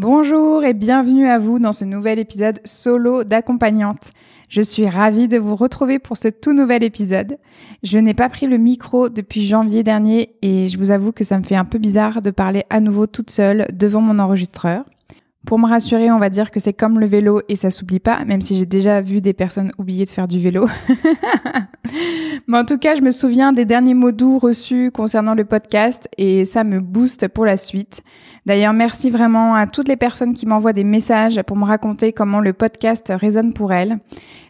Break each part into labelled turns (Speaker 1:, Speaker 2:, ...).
Speaker 1: Bonjour et bienvenue à vous dans ce nouvel épisode solo d'accompagnante. Je suis ravie de vous retrouver pour ce tout nouvel épisode. Je n'ai pas pris le micro depuis janvier dernier et je vous avoue que ça me fait un peu bizarre de parler à nouveau toute seule devant mon enregistreur. Pour me rassurer, on va dire que c'est comme le vélo et ça s'oublie pas, même si j'ai déjà vu des personnes oublier de faire du vélo. Mais en tout cas, je me souviens des derniers mots doux reçus concernant le podcast et ça me booste pour la suite. D'ailleurs, merci vraiment à toutes les personnes qui m'envoient des messages pour me raconter comment le podcast résonne pour elles.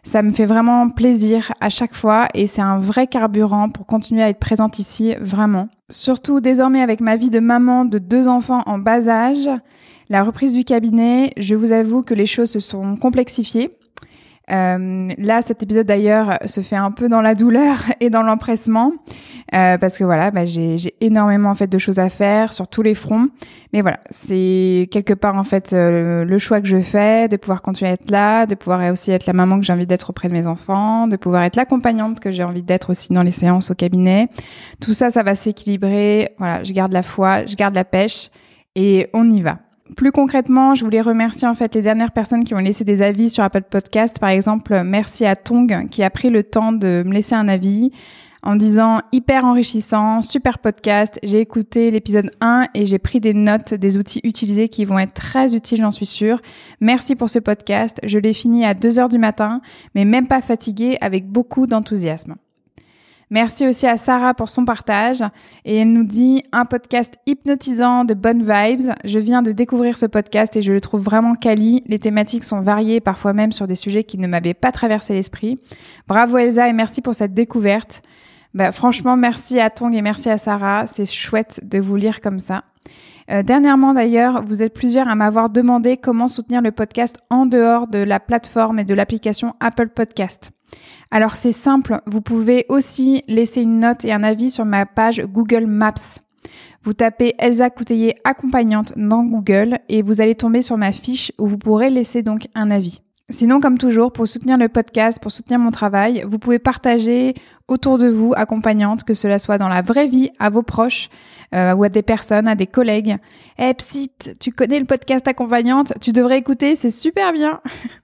Speaker 1: Ça me fait vraiment plaisir à chaque fois et c'est un vrai carburant pour continuer à être présente ici, vraiment. Surtout désormais avec ma vie de maman de deux enfants en bas âge. La reprise du cabinet, je vous avoue que les choses se sont complexifiées. Euh, là, cet épisode d'ailleurs se fait un peu dans la douleur et dans l'empressement euh, parce que voilà, bah, j'ai énormément en fait de choses à faire sur tous les fronts. Mais voilà, c'est quelque part en fait euh, le choix que je fais de pouvoir continuer à être là, de pouvoir aussi être la maman que j'ai envie d'être auprès de mes enfants, de pouvoir être l'accompagnante que j'ai envie d'être aussi dans les séances au cabinet. Tout ça, ça va s'équilibrer. Voilà, je garde la foi, je garde la pêche et on y va. Plus concrètement, je voulais remercier en fait les dernières personnes qui ont laissé des avis sur Apple Podcast. Par exemple, merci à Tong qui a pris le temps de me laisser un avis en disant hyper enrichissant, super podcast, j'ai écouté l'épisode 1 et j'ai pris des notes des outils utilisés qui vont être très utiles, j'en suis sûre. Merci pour ce podcast, je l'ai fini à 2 heures du matin, mais même pas fatigué, avec beaucoup d'enthousiasme. Merci aussi à Sarah pour son partage. Et elle nous dit un podcast hypnotisant de bonnes vibes. Je viens de découvrir ce podcast et je le trouve vraiment quali. Les thématiques sont variées, parfois même sur des sujets qui ne m'avaient pas traversé l'esprit. Bravo Elsa et merci pour cette découverte. Bah, franchement, merci à Tong et merci à Sarah. C'est chouette de vous lire comme ça. Euh, dernièrement d'ailleurs, vous êtes plusieurs à m'avoir demandé comment soutenir le podcast en dehors de la plateforme et de l'application Apple Podcast. Alors c'est simple, vous pouvez aussi laisser une note et un avis sur ma page Google Maps. Vous tapez Elsa Couteillé accompagnante dans Google et vous allez tomber sur ma fiche où vous pourrez laisser donc un avis. Sinon, comme toujours, pour soutenir le podcast, pour soutenir mon travail, vous pouvez partager autour de vous, accompagnante, que cela soit dans la vraie vie, à vos proches euh, ou à des personnes, à des collègues. Eh, psit, tu connais le podcast accompagnante, tu devrais écouter, c'est super bien.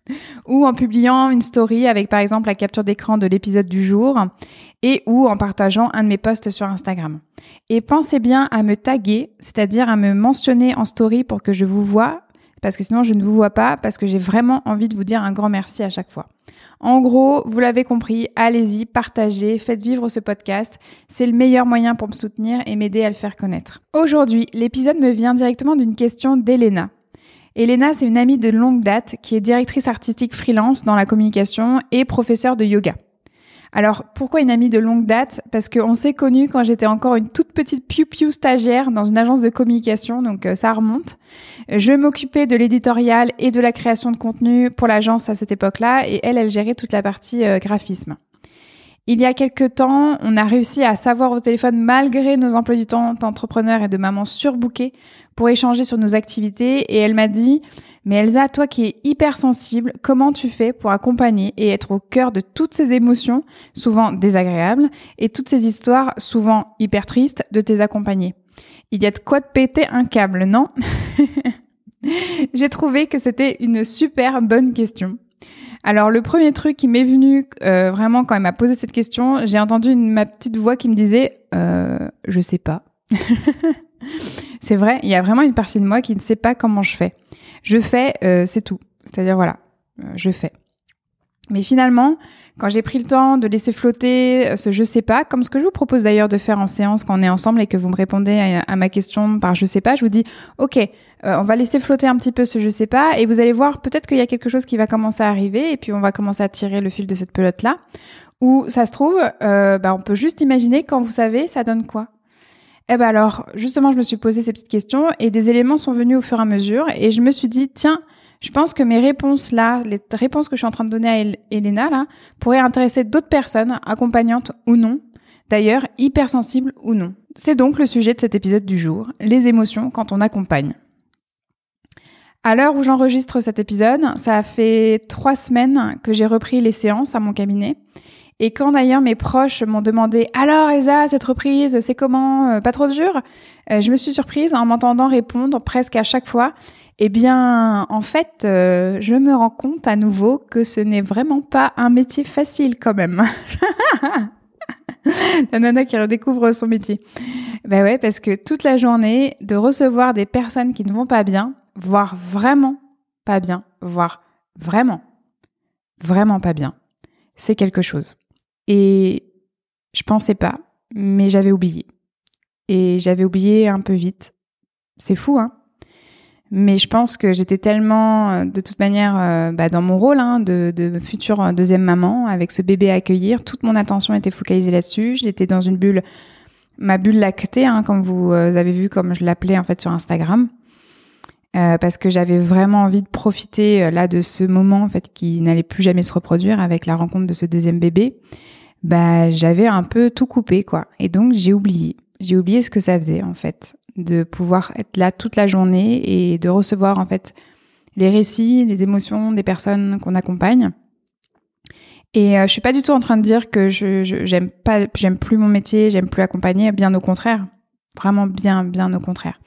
Speaker 1: ou en publiant une story avec par exemple la capture d'écran de l'épisode du jour et ou en partageant un de mes posts sur Instagram. Et pensez bien à me taguer, c'est-à-dire à me mentionner en story pour que je vous vois parce que sinon je ne vous vois pas, parce que j'ai vraiment envie de vous dire un grand merci à chaque fois. En gros, vous l'avez compris, allez-y, partagez, faites vivre ce podcast. C'est le meilleur moyen pour me soutenir et m'aider à le faire connaître. Aujourd'hui, l'épisode me vient directement d'une question d'Elena. Elena, c'est une amie de longue date qui est directrice artistique freelance dans la communication et professeure de yoga. Alors, pourquoi une amie de longue date? Parce qu'on s'est connus quand j'étais encore une toute petite piou-piou stagiaire dans une agence de communication, donc euh, ça remonte. Je m'occupais de l'éditorial et de la création de contenu pour l'agence à cette époque-là, et elle, elle gérait toute la partie euh, graphisme. Il y a quelques temps, on a réussi à savoir au téléphone, malgré nos emplois du temps d'entrepreneurs et de mamans surbookées, pour échanger sur nos activités, et elle m'a dit mais Elsa, toi qui es hyper sensible, comment tu fais pour accompagner et être au cœur de toutes ces émotions, souvent désagréables, et toutes ces histoires, souvent hyper tristes, de tes accompagnés? Il y a de quoi te péter un câble, non? J'ai trouvé que c'était une super bonne question. Alors le premier truc qui m'est venu euh, vraiment quand elle m'a posé cette question, j'ai entendu ma petite voix qui me disait euh, je sais pas. c'est vrai, il y a vraiment une partie de moi qui ne sait pas comment je fais. Je fais, euh, c'est tout. C'est-à-dire, voilà, euh, je fais. Mais finalement, quand j'ai pris le temps de laisser flotter euh, ce je sais pas, comme ce que je vous propose d'ailleurs de faire en séance quand on est ensemble et que vous me répondez à, ma question par je sais pas, je vous dis ok, on va laisser flotter un petit peu ce je sais pas et vous allez voir peut-être qu'il y a quelque chose qui va commencer à arriver et puis on va commencer à tirer le fil de cette pelote là. Ou ça se trouve, bah, on peut juste imaginer quand vous savez ça donne quoi? Eh ben alors, justement, je me suis posé ces petites questions et des éléments sont venus au fur et à mesure et je me suis dit, tiens, je pense que mes réponses là, les réponses que je suis en train de donner à Elena là, pourraient intéresser d'autres personnes, accompagnantes ou non, d'ailleurs hypersensibles ou non. C'est donc le sujet de cet épisode du jour, les émotions quand on accompagne. À l'heure où j'enregistre cet épisode, ça a fait trois semaines que j'ai repris les séances à mon cabinet Et quand d'ailleurs mes proches m'ont demandé alors Elsa, cette reprise, c'est comment? Euh, Pas trop dur euh, Je me suis surprise en m'entendant répondre presque à chaque fois. Eh bien, en fait, euh, je me rends compte à nouveau que ce n'est vraiment pas un métier facile quand même. la nana qui redécouvre son métier. Ben ouais, parce que toute la journée, de recevoir des personnes qui ne vont pas bien, voire vraiment pas bien, voire vraiment, vraiment pas bien, c'est quelque chose. Et je pensais pas, mais j'avais oublié. Et j'avais oublié un peu vite. C'est fou, hein mais je pense que j'étais tellement, euh, de toute manière, euh, bah, dans mon rôle hein, de, de, future deuxième maman, avec ce bébé à accueillir, toute mon attention était focalisée là-dessus. J'étais dans une bulle, ma bulle lactée, hein, comme vous euh, avez vu, comme je l'appelais en fait sur Instagram, euh, parce que j'avais vraiment envie de profiter là de ce moment en fait qui n'allait plus jamais se reproduire avec la rencontre de ce deuxième bébé. Bah, j'avais un peu tout coupé quoi, et donc j'ai oublié. J'ai oublié ce que ça faisait en fait de pouvoir être là toute la journée et de recevoir en fait les récits, les émotions des personnes qu'on accompagne. Et euh, je suis pas du tout en train de dire que je j'aime pas j'aime plus mon métier, j'aime plus accompagner, bien au contraire. Vraiment bien bien au contraire.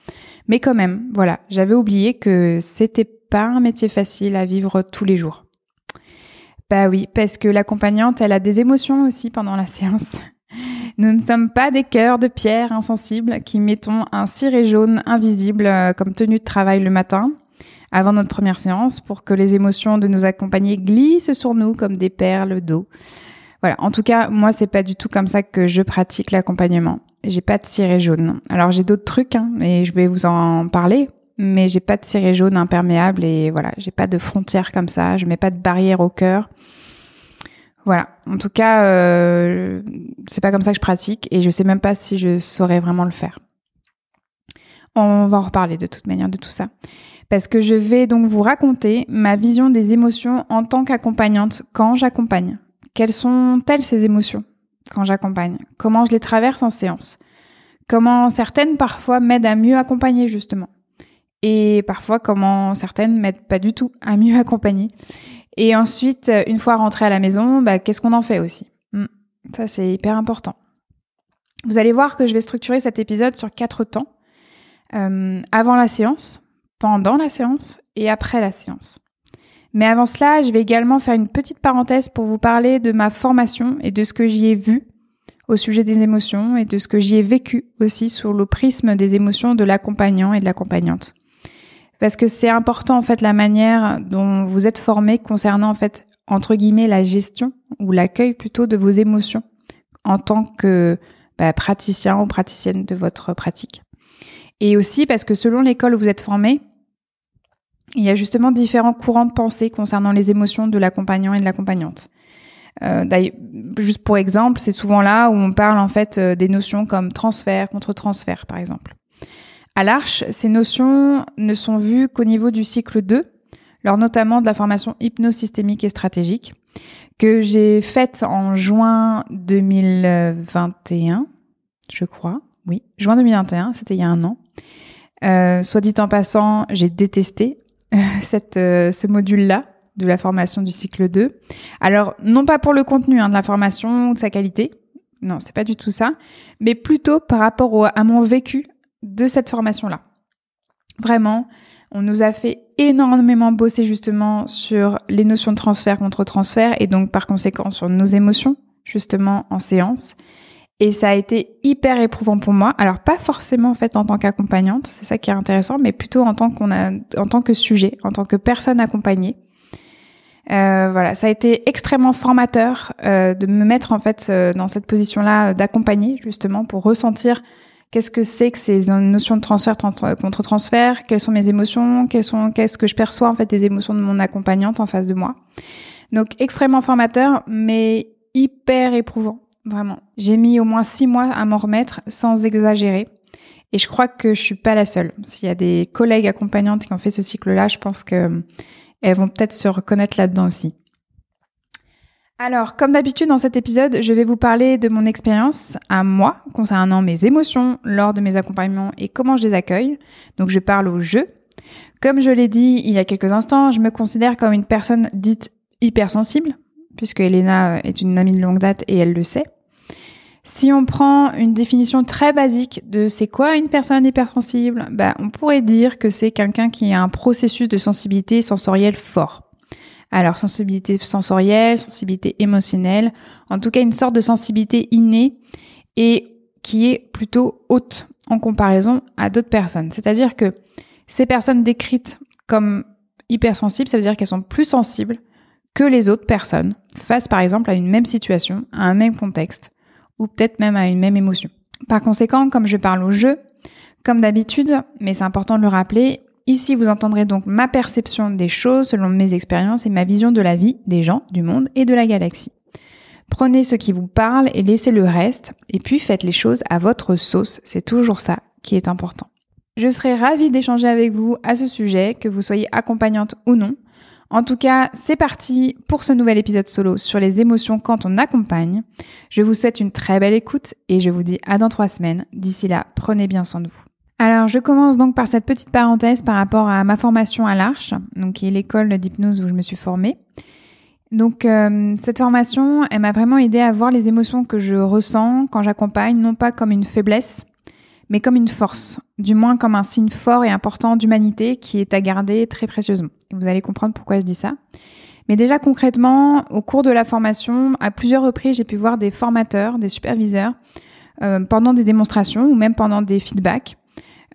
Speaker 1: Mais quand même, voilà, j'avais oublié que c'était pas un métier facile à vivre tous les jours. Bah oui, parce que l'accompagnante, elle a des émotions aussi pendant la séance. Nous ne sommes pas des cœurs de pierre insensibles qui mettons un ciré jaune invisible euh, comme tenue de travail le matin avant notre première séance pour que les émotions de nos accompagnés glissent sur nous comme des perles d'eau. Voilà. En tout cas, moi, c'est pas du tout comme ça que je pratique l'accompagnement. J'ai pas de ciré jaune. Alors, j'ai d'autres trucs, hein, et je vais vous en parler, mais j'ai pas de ciré jaune imperméable et voilà, j'ai pas de frontières comme ça. Je mets pas de barrière au cœur. Voilà. En tout cas, euh, c'est pas comme ça que je pratique et je sais même pas si je saurais vraiment le faire. On va en reparler de toute manière de tout ça. Parce que je vais donc vous raconter ma vision des émotions en tant qu'accompagnante quand j'accompagne. Quelles sont-elles ces émotions quand j'accompagne? Comment je les traverse en séance? Comment certaines parfois m'aident à mieux accompagner justement? Et parfois comment certaines m'aident pas du tout à mieux accompagner? Et ensuite, euh, une fois rentré à la maison, bah, qu'est-ce qu'on en fait aussi? Hmm. Ça, c'est hyper important. Vous allez voir que je vais structurer cet épisode sur quatre temps. Euh, avant la séance, pendant la séance et après la séance. Mais avant cela, je vais également faire une petite parenthèse pour vous parler de ma formation et de ce que j'y ai vu au sujet des émotions et de ce que j'y ai vécu aussi sur le prisme des émotions de l'accompagnant et de l'accompagnante parce que c'est important en fait la manière dont vous êtes formé concernant en fait entre guillemets la gestion ou l'accueil plutôt de vos émotions en tant que bah, praticien ou praticienne de votre pratique. Et aussi parce que selon l'école où vous êtes formé, il y a justement différents courants de pensée concernant les émotions de l'accompagnant et de l'accompagnante. Euh, juste pour exemple, c'est souvent là où on parle en fait euh, des notions comme transfert, contre-transfert par exemple. À l'Arche, ces notions ne sont vues qu'au niveau du cycle 2, lors notamment de la formation hypnosystémique et stratégique, que j'ai faite en juin 2021, je crois. Oui, juin 2021, c'était il y a un an. Euh, soit dit en passant, j'ai détesté cette, euh, ce module-là de la formation du cycle 2. Alors, non pas pour le contenu hein, de la formation ou de sa qualité, non, c'est pas du tout ça, mais plutôt par rapport à mon vécu de cette formation-là. Vraiment, on nous a fait énormément bosser justement sur les notions de transfert contre transfert et donc par conséquent sur nos émotions justement en séance. Et ça a été hyper éprouvant pour moi. Alors pas forcément en fait en tant qu'accompagnante, c'est ça qui est intéressant, mais plutôt en tant qu'on a, en tant que sujet, en tant que personne accompagnée. Euh, voilà, ça a été extrêmement formateur euh, de me mettre en fait euh, dans cette position-là d'accompagner justement pour ressentir Qu'est-ce que c'est que ces notions de transfert contre transfert Quelles sont mes émotions qu'est-ce que je perçois en fait des émotions de mon accompagnante en face de moi Donc extrêmement formateur, mais hyper éprouvant, vraiment. J'ai mis au moins six mois à m'en remettre, sans exagérer. Et je crois que je suis pas la seule. S'il y a des collègues accompagnantes qui ont fait ce cycle-là, je pense que elles vont peut-être se reconnaître là-dedans aussi. Alors, comme d'habitude dans cet épisode, je vais vous parler de mon expérience à moi concernant mes émotions lors de mes accompagnements et comment je les accueille. Donc, je parle au jeu. Comme je l'ai dit il y a quelques instants, je me considère comme une personne dite hypersensible puisque Elena est une amie de longue date et elle le sait. Si on prend une définition très basique de c'est quoi une personne hypersensible, bah, on pourrait dire que c'est quelqu'un qui a un processus de sensibilité sensorielle fort. Alors sensibilité sensorielle, sensibilité émotionnelle, en tout cas une sorte de sensibilité innée et qui est plutôt haute en comparaison à d'autres personnes. C'est-à-dire que ces personnes décrites comme hypersensibles, ça veut dire qu'elles sont plus sensibles que les autres personnes face par exemple à une même situation, à un même contexte ou peut-être même à une même émotion. Par conséquent, comme je parle au jeu, comme d'habitude, mais c'est important de le rappeler, ici vous entendrez donc ma perception des choses selon mes expériences et ma vision de la vie, des gens, du monde et de la galaxie. Prenez ce qui vous parle et laissez le reste, et puis faites les choses à votre sauce, c'est toujours ça qui est important. Je serai ravie d'échanger avec vous à ce sujet, que vous soyez accompagnante ou non. En tout cas, c'est parti pour ce nouvel épisode solo sur les émotions quand on accompagne. Je vous souhaite une très belle écoute et je vous dis à dans trois semaines. D'ici là, prenez bien soin de vous. Alors, je commence donc par cette petite parenthèse par rapport à ma formation à l'Arche, donc qui est l'école d'hypnose où je me suis formée. Donc, euh, cette formation, elle m'a vraiment aidé à voir les émotions que je ressens quand j'accompagne, non pas comme une faiblesse, mais comme une force, du moins comme un signe fort et important d'humanité qui est à garder très précieusement. vous allez comprendre pourquoi je dis ça. Mais déjà concrètement, au cours de la formation, à plusieurs reprises, j'ai pu voir des formateurs, des superviseurs, euh, pendant des démonstrations ou même pendant des feedbacks,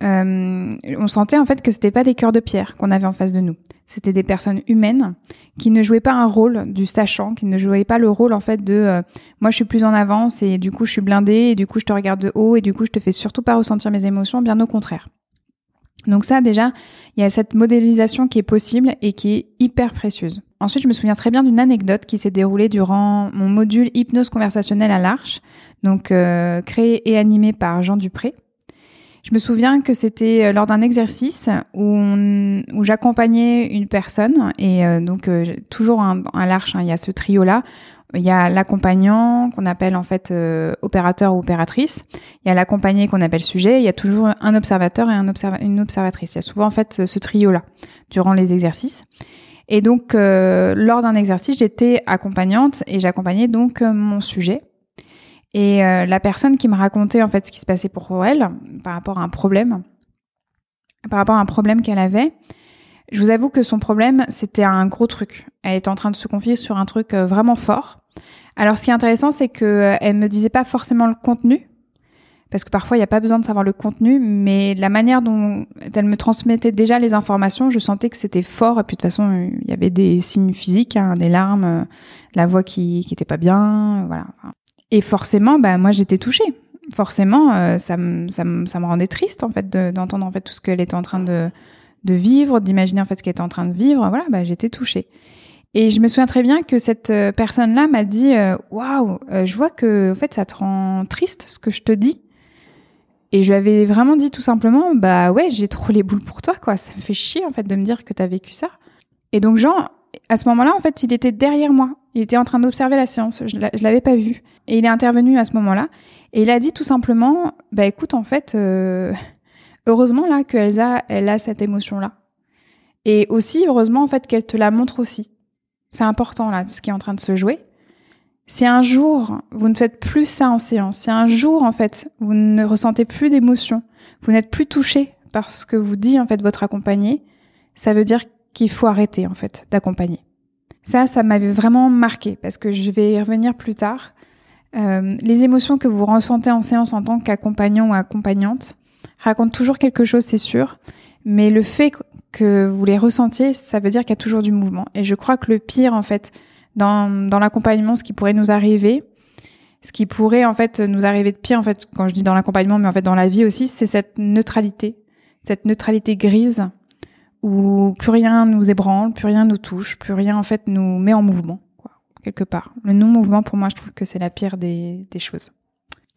Speaker 1: euh, on sentait en fait que c'était pas des cœurs de pierre qu'on avait en face de nous. C'était des personnes humaines qui ne jouaient pas un rôle du sachant, qui ne jouaient pas le rôle en fait de euh, moi je suis plus en avance et du coup je suis blindée et du coup je te regarde de haut et du coup je te fais surtout pas ressentir mes émotions, bien au contraire. Donc ça déjà, il y a cette modélisation qui est possible et qui est hyper précieuse. Ensuite, je me souviens très bien d'une anecdote qui s'est déroulée durant mon module hypnose conversationnelle à l'Arche, donc euh, créé et animé par Jean Dupré. Je me souviens que c'était euh, lors d'un exercice où, j'accompagnais une personne et euh, donc euh, toujours un, un l'arche, hein, il y a ce trio-là. Il y a l'accompagnant qu'on appelle en fait opérateur ou opératrice. Il y a l'accompagné qu'on appelle sujet. Il y a toujours un observateur et un une observatrice. Il y a souvent en fait ce trio-là durant les exercices. Et donc lors d'un exercice, j'étais accompagnante et j'accompagnais donc mon sujet. Et euh, la personne qui me racontait en fait ce qui se passait pour elle par rapport à un problème, par rapport à un problème qu'elle avait, je vous avoue que son problème c'était un gros truc. Elle était en train de se confier sur un truc euh, vraiment fort. Alors ce qui est intéressant c'est que euh, elle me disait pas forcément le contenu, parce que parfois il n'y a pas besoin de savoir le contenu, mais la manière dont elle me transmettait déjà les informations, je sentais que c'était fort. Et puis de toute façon, il y avait des signes physiques, hein, des larmes, la voix qui qui était pas bien, voilà. Et forcément, bah, moi, j'étais touchée. Forcément, euh, ça, me, ça, ça me rendait triste, en fait, d'entendre, en fait, tout ce qu'elle était en train de, de vivre, d'imaginer, en fait, ce qu'elle était en train de vivre. Voilà, bah, j'étais touchée. Et je me souviens très bien que cette euh, personne-là m'a dit, euh, waouh, je vois que, en fait, ça te rend triste, ce que je te dis. Et je lui avais vraiment dit tout simplement, bah ouais, j'ai trop les boules pour toi, quoi. Ça me fait chier, en fait, de me dire que t'as vécu ça. Et donc, Jean, à ce moment-là, en fait, il était derrière moi. Il était en train d'observer la séance. Je l'avais pas vu. Et il est intervenu à ce moment-là. Et il a dit tout simplement, bah écoute, en fait, euh, heureusement là que Elsa, elle a cette émotion-là. Et aussi, heureusement, en fait, qu'elle te la montre aussi. C'est important là, ce qui est en train de se jouer. Si un jour, vous ne faites plus ça en séance, si un jour, en fait, vous ne ressentez plus d'émotion, vous n'êtes plus touché par ce que vous dit, en fait, votre accompagné, ça veut dire qu'il faut arrêter, en fait, d'accompagner. Ça, ça m'avait vraiment marqué parce que je vais y revenir plus tard. Euh, les émotions que vous ressentez en séance en tant qu'accompagnant ou accompagnante racontent toujours quelque chose, c'est sûr, mais le fait que vous les ressentiez, ça veut dire qu'il y a toujours du mouvement. Et je crois que le pire, en fait, dans, dans l'accompagnement, ce qui pourrait nous arriver, ce qui pourrait en fait nous arriver de pire, en fait, quand je dis dans l'accompagnement, mais en fait dans la vie aussi, c'est cette neutralité, cette neutralité grise où plus rien nous ébranle, plus rien nous touche, plus rien en fait nous met en mouvement, quoi, quelque part. Le non-mouvement, pour moi, je trouve que c'est la pire des, des choses.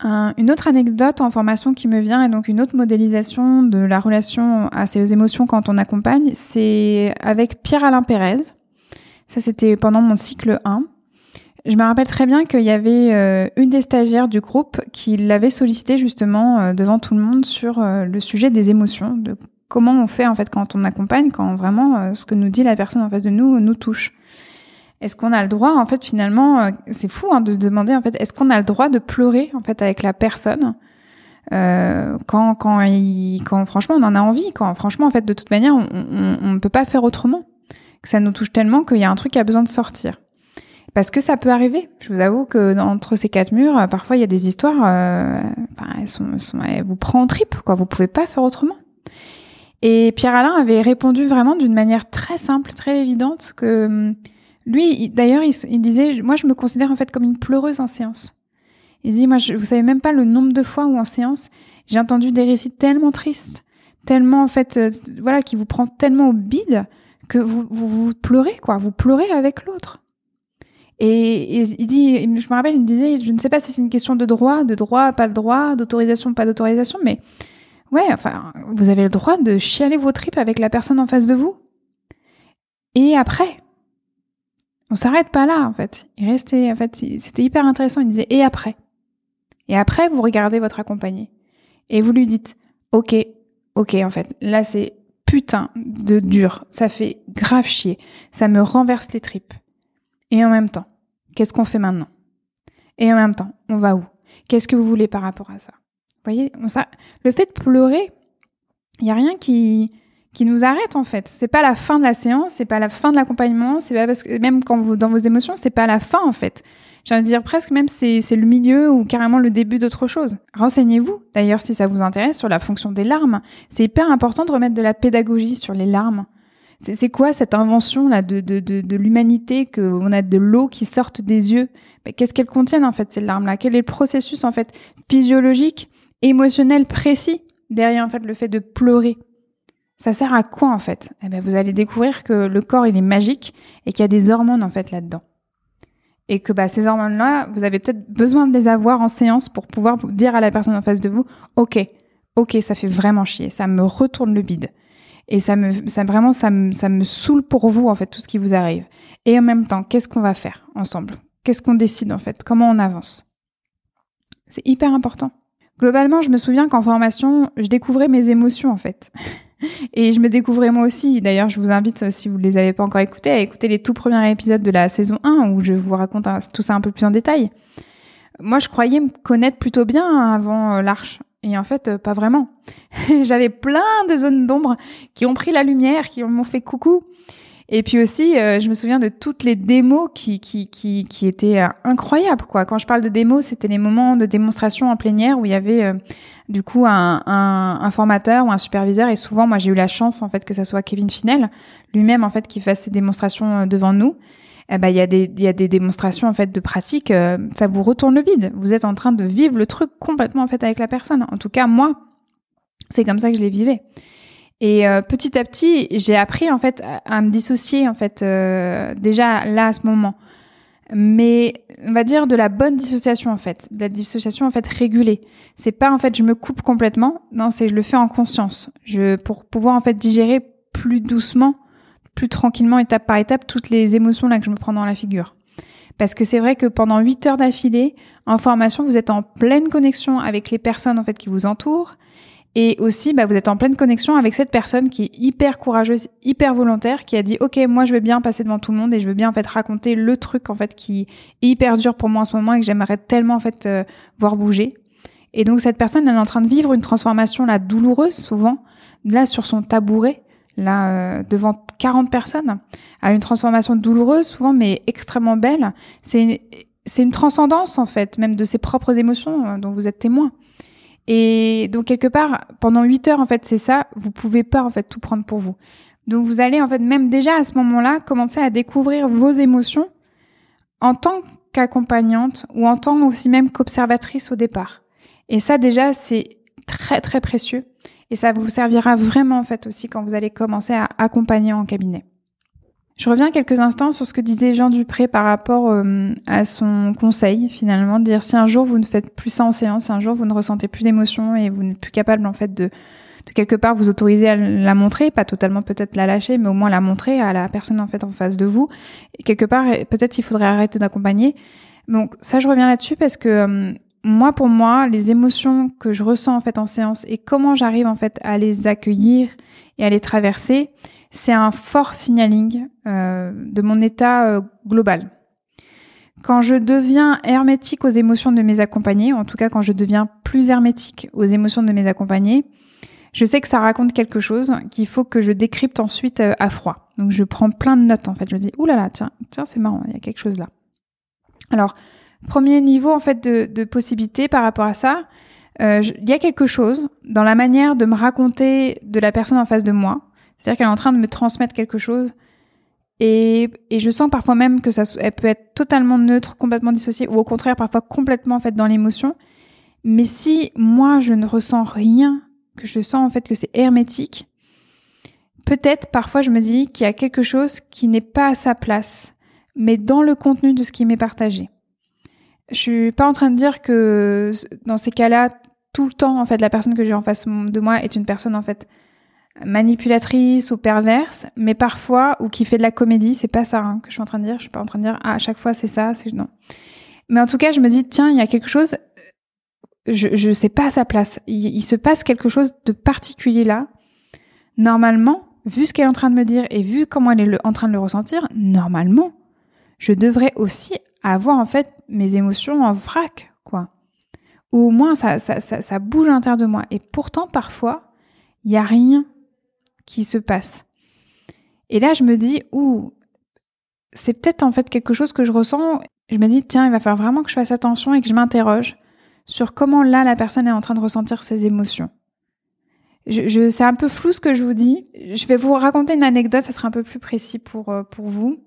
Speaker 1: une autre anecdote en formation qui me vient et donc une autre modélisation de la relation à ces émotions quand on accompagne, c'est avec Pierre-Alain Pérez. Ça, c'était pendant mon cycle 1. Je me rappelle très bien qu'il y avait euh, une des stagiaires du groupe qui l'avait sollicité justement euh, devant tout le monde sur euh, le sujet des émotions, comment on fait en fait quand on accompagne, quand vraiment euh, ce que nous dit la personne en face de nous nous touche. Est-ce qu'on a le droit, en fait, finalement, euh, c'est fou hein, de se demander, en fait, est-ce qu'on a le droit de pleurer, en fait, avec la personne euh, quand, quand, quand, franchement, on en a envie, quand, franchement, en fait, de toute manière, on ne peut pas faire autrement. Que ça nous touche tellement qu'il y a un truc qui a besoin de sortir. Parce que ça peut arriver. Je vous avoue que entre ces quatre murs, euh, parfois, il y a des histoires, euh, sont, elles vous prend en trip, quoi. Vous pouvez pas faire autrement. Et Pierre-Alain avait répondu vraiment d'une manière très simple, très évidente, que hum, lui, d'ailleurs, il, disait, moi, je me considère en fait comme une pleureuse en séance. Il dit, moi, je, vous savez même pas le nombre de fois où en séance, j'ai entendu des récits tellement tristes, tellement en fait, euh, voilà, qui vous prend tellement au bide que vous, vous, vous pleurez, quoi. Vous pleurez avec l'autre. Et, il dit, je me rappelle, il me disait, je ne sais pas si c'est une question de droit, de droit, pas le droit, d'autorisation, pas d'autorisation, mais ouais, enfin, vous avez le droit de chialer vos tripes avec la personne en face de vous. Et après, on s'arrête pas là, en fait. Il restait, en fait, c'était hyper intéressant. Il disait, et après? Et après, vous regardez votre accompagné. Et vous lui dites, ok, ok, en fait, là, c'est putain de dur. Ça fait grave chier. Ça me renverse les tripes. Et en même temps, qu'est-ce qu'on fait maintenant? Et en même temps, on va où? Qu'est-ce que vous voulez par rapport à ça? Voyez, le fait de pleurer, il y a rien qui, qui nous arrête en fait. C'est pas la fin de la séance, c'est pas la fin de l'accompagnement, c'est pas parce que même quand vous dans vos émotions, c'est pas la fin en fait. J'ai envie de dire presque même c'est le milieu ou carrément le début d'autre chose. Renseignez-vous d'ailleurs si ça vous intéresse sur la fonction des larmes. C'est hyper important de remettre de la pédagogie sur les larmes. C'est quoi cette invention là de de de, de l'humanité que on a de l'eau qui sorte des yeux? Qu'est-ce qu'elles contiennent en fait ces larmes là Quel est le processus en fait physiologique, émotionnel précis derrière en fait le fait de pleurer ça sert à quoi en fait? Eh ben, vous allez découvrir que le corps il est magique et qu'il y a des hormones en fait là-dedans. Et que bah, ces hormones-là, vous avez peut-être besoin de les avoir en séance pour pouvoir vous dire à la personne en face de vous, ok, ok, ça fait vraiment chier, ça me retourne le bide. Et ça me, ça vraiment, ça me, ça me saoule pour vous en fait tout ce qui vous arrive. Et en même temps, qu'est-ce qu'on va faire ensemble? Qu'est-ce qu'on décide en fait? Comment on avance? C'est hyper important. Globalement, je me souviens qu'en formation, je découvrais mes émotions en fait. Et je me découvrais moi aussi. D'ailleurs, je vous invite, si vous ne les avez pas encore écoutés, à écouter les tout premiers épisodes de la saison 1 où je vous raconte tout ça un peu plus en détail. Moi, je croyais me connaître plutôt bien avant euh, l'arche. Et en fait, euh, pas vraiment. J'avais plein de zones d'ombre qui ont pris la lumière, qui m'ont fait coucou. Et puis aussi, euh, je me souviens de toutes les démos qui, qui, qui, qui étaient euh, incroyables. Quoi. Quand je parle de démos, c'était les moments de démonstration en plénière où il y avait euh, du coup un, un, un, formateur ou un superviseur. Et souvent, moi, j'ai eu la chance en fait que ça soit Kevin Finel lui-même en fait qui fasse ces démonstrations devant nous. Eh ben, il y a des il y a des démonstrations en fait de pratique. ça vous retourne le vide. Vous êtes en train de vivre le truc complètement en fait avec la personne. En tout cas, moi, c'est comme ça que je les vivais. Et euh, petit à petit, j'ai appris en fait à, me dissocier en fait euh, déjà là à ce moment. Mais on va dire de la bonne dissociation en fait, de la dissociation en fait régulée. C'est pas en fait je me coupe complètement, non c'est je le fais en conscience. Je pour pouvoir en fait digérer plus doucement, plus tranquillement étape par étape toutes les émotions là que je me prends dans la figure. Parce que c'est vrai que pendant 8 heures d'affilée, en formation, vous êtes en pleine connexion avec les personnes en fait qui vous entourent, et aussi, bah, vous êtes en pleine connexion avec cette personne qui est hyper courageuse, hyper volontaire, qui a dit OK, moi je veux bien passer devant tout le monde et je veux bien en fait raconter le truc en fait qui est hyper dur pour moi en ce moment et que j'aimerais tellement en fait euh, voir bouger. Et donc cette personne, elle est en train de vivre une transformation là douloureuse souvent, là sur son tabouret, là euh, devant 40 personnes, a une transformation douloureuse souvent mais extrêmement belle. C'est c'est une transcendance en fait, même de ses propres émotions euh, dont vous êtes témoin. Et donc quelque part, pendant 8 heures, en fait, c'est ça, vous pouvez pas en fait tout prendre pour vous. Donc vous allez en fait même déjà à ce moment-là commencer à découvrir vos émotions en tant qu'accompagnante ou en tant aussi même qu'observatrice au départ. Et ça déjà c'est très très précieux et ça vous servira vraiment en fait aussi quand vous allez commencer à accompagner en cabinet. Je reviens quelques instants sur ce que disait Jean Dupré par rapport euh, à son conseil, finalement, de dire si un jour vous ne faites plus ça en séance, un jour vous ne ressentez plus d'émotion et vous n'êtes plus capable, en fait, de, de quelque part vous autoriser à la montrer, pas totalement peut-être la lâcher, mais au moins la montrer à la personne, en fait, en face de vous. Et quelque part, peut-être il faudrait arrêter d'accompagner. Donc, ça, je reviens là-dessus parce que euh, moi, pour moi, les émotions que je ressens en fait en séance et comment j'arrive en fait à les accueillir et à les traverser, c'est un fort signaling euh, de mon état euh, global. Quand je deviens hermétique aux émotions de mes accompagnés, en tout cas quand je deviens plus hermétique aux émotions de mes accompagnés, je sais que ça raconte quelque chose qu'il faut que je décrypte ensuite euh, à froid. Donc je prends plein de notes en fait. Je dis, oulala, là tiens, tiens, c'est marrant, il y a quelque chose là. Alors, premier niveau en fait de, de possibilité par rapport à ça, il y a quelque chose dans la manière de me raconter de la personne en face de moi. C'est-à-dire qu'elle est en train de me transmettre quelque chose et, et, je sens parfois même que ça elle peut être totalement neutre, complètement dissociée, ou au contraire parfois complètement en fait dans l'émotion. Mais si moi je ne ressens rien, que je sens en fait que c'est hermétique, peut-être parfois je me dis qu'il y a quelque chose qui n'est pas à sa place, mais dans le contenu de ce qui m'est partagé. Je suis pas en train de dire que dans ces cas-là, tout le temps en fait la personne que j'ai en face de moi est une personne en fait manipulatrice ou perverse, mais parfois, ou qui fait de la comédie, c'est pas ça hein, que je suis en train de dire, je suis pas en train de dire, ah, à chaque fois c'est ça, c'est non. Mais en tout cas, je me dis, tiens, il y a quelque chose, je, je sais pas à sa place, il, se passe quelque chose de particulier là. Normalement, vu ce qu'elle est en train de me dire et vu comment elle est en train de le ressentir, normalement, je devrais aussi avoir en fait mes émotions en vrac, quoi. Ou au moins ça, ça, ça, ça bouge à l'intérieur de moi. Et pourtant, parfois, il n'y a rien qui se passe. Et là, je me dis, ouh, c'est peut-être en fait quelque chose que je ressens. Je me dis, tiens, il va falloir vraiment que je fasse attention et que je m'interroge sur comment là la personne est en train de ressentir ses émotions. Je, c'est un peu flou ce que je vous dis. Je vais vous raconter une anecdote, ça sera un peu plus précis pour, euh, pour vous.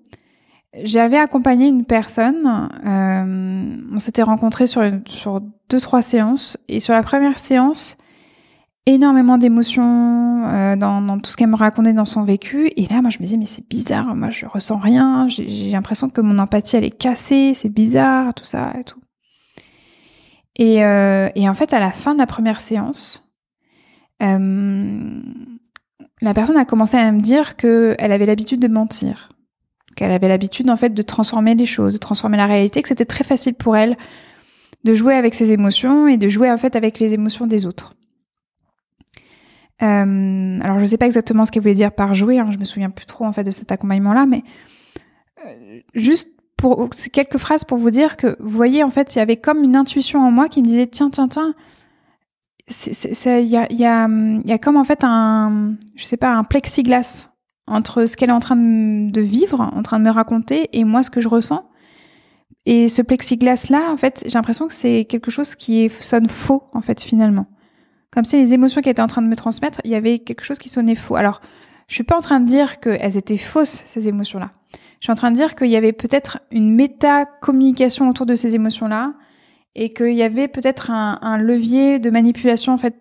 Speaker 1: J'avais accompagné une personne, euh, on s'était rencontrés sur, sur deux, trois séances, et sur la première séance, énormément d'émotions euh, dans, tout ce qu'elle me racontait dans son vécu. Et là, moi, je me disais, mais c'est bizarre, moi, je ressens rien, j'ai l'impression que mon empathie, elle est cassée, c'est bizarre, tout ça et tout. Et, euh, et, en fait, à la fin de la première séance, euh, la personne a commencé à me dire qu'elle avait l'habitude de mentir, qu'elle avait l'habitude, en fait, de transformer les choses, de transformer la réalité, que c'était très facile pour elle de jouer avec ses émotions et de jouer, en fait, avec les émotions des autres. Euh, alors je ne sais pas exactement ce qu'elle voulait dire par jouer, hein, je me souviens plus trop en fait de cet accompagnement-là, mais euh, juste pour quelques phrases pour vous dire que vous voyez en fait il y avait comme une intuition en moi qui me disait tiens tiens tiens il y a, y, a, y a comme en fait un je sais pas un plexiglas entre ce qu'elle est en train de vivre, en train de me raconter et moi ce que je ressens. Et ce plexiglas là en fait j'ai l'impression que c'est quelque chose qui sonne faux en fait finalement comme si les émotions qu'elle était en train de me transmettre, il y avait quelque chose qui sonnait faux. Alors, je suis pas en train de dire qu'elles étaient fausses, ces émotions-là. Je suis en train de dire qu'il y avait peut-être une méta-communication autour de ces émotions-là et qu'il y avait peut-être un, levier de manipulation, en fait,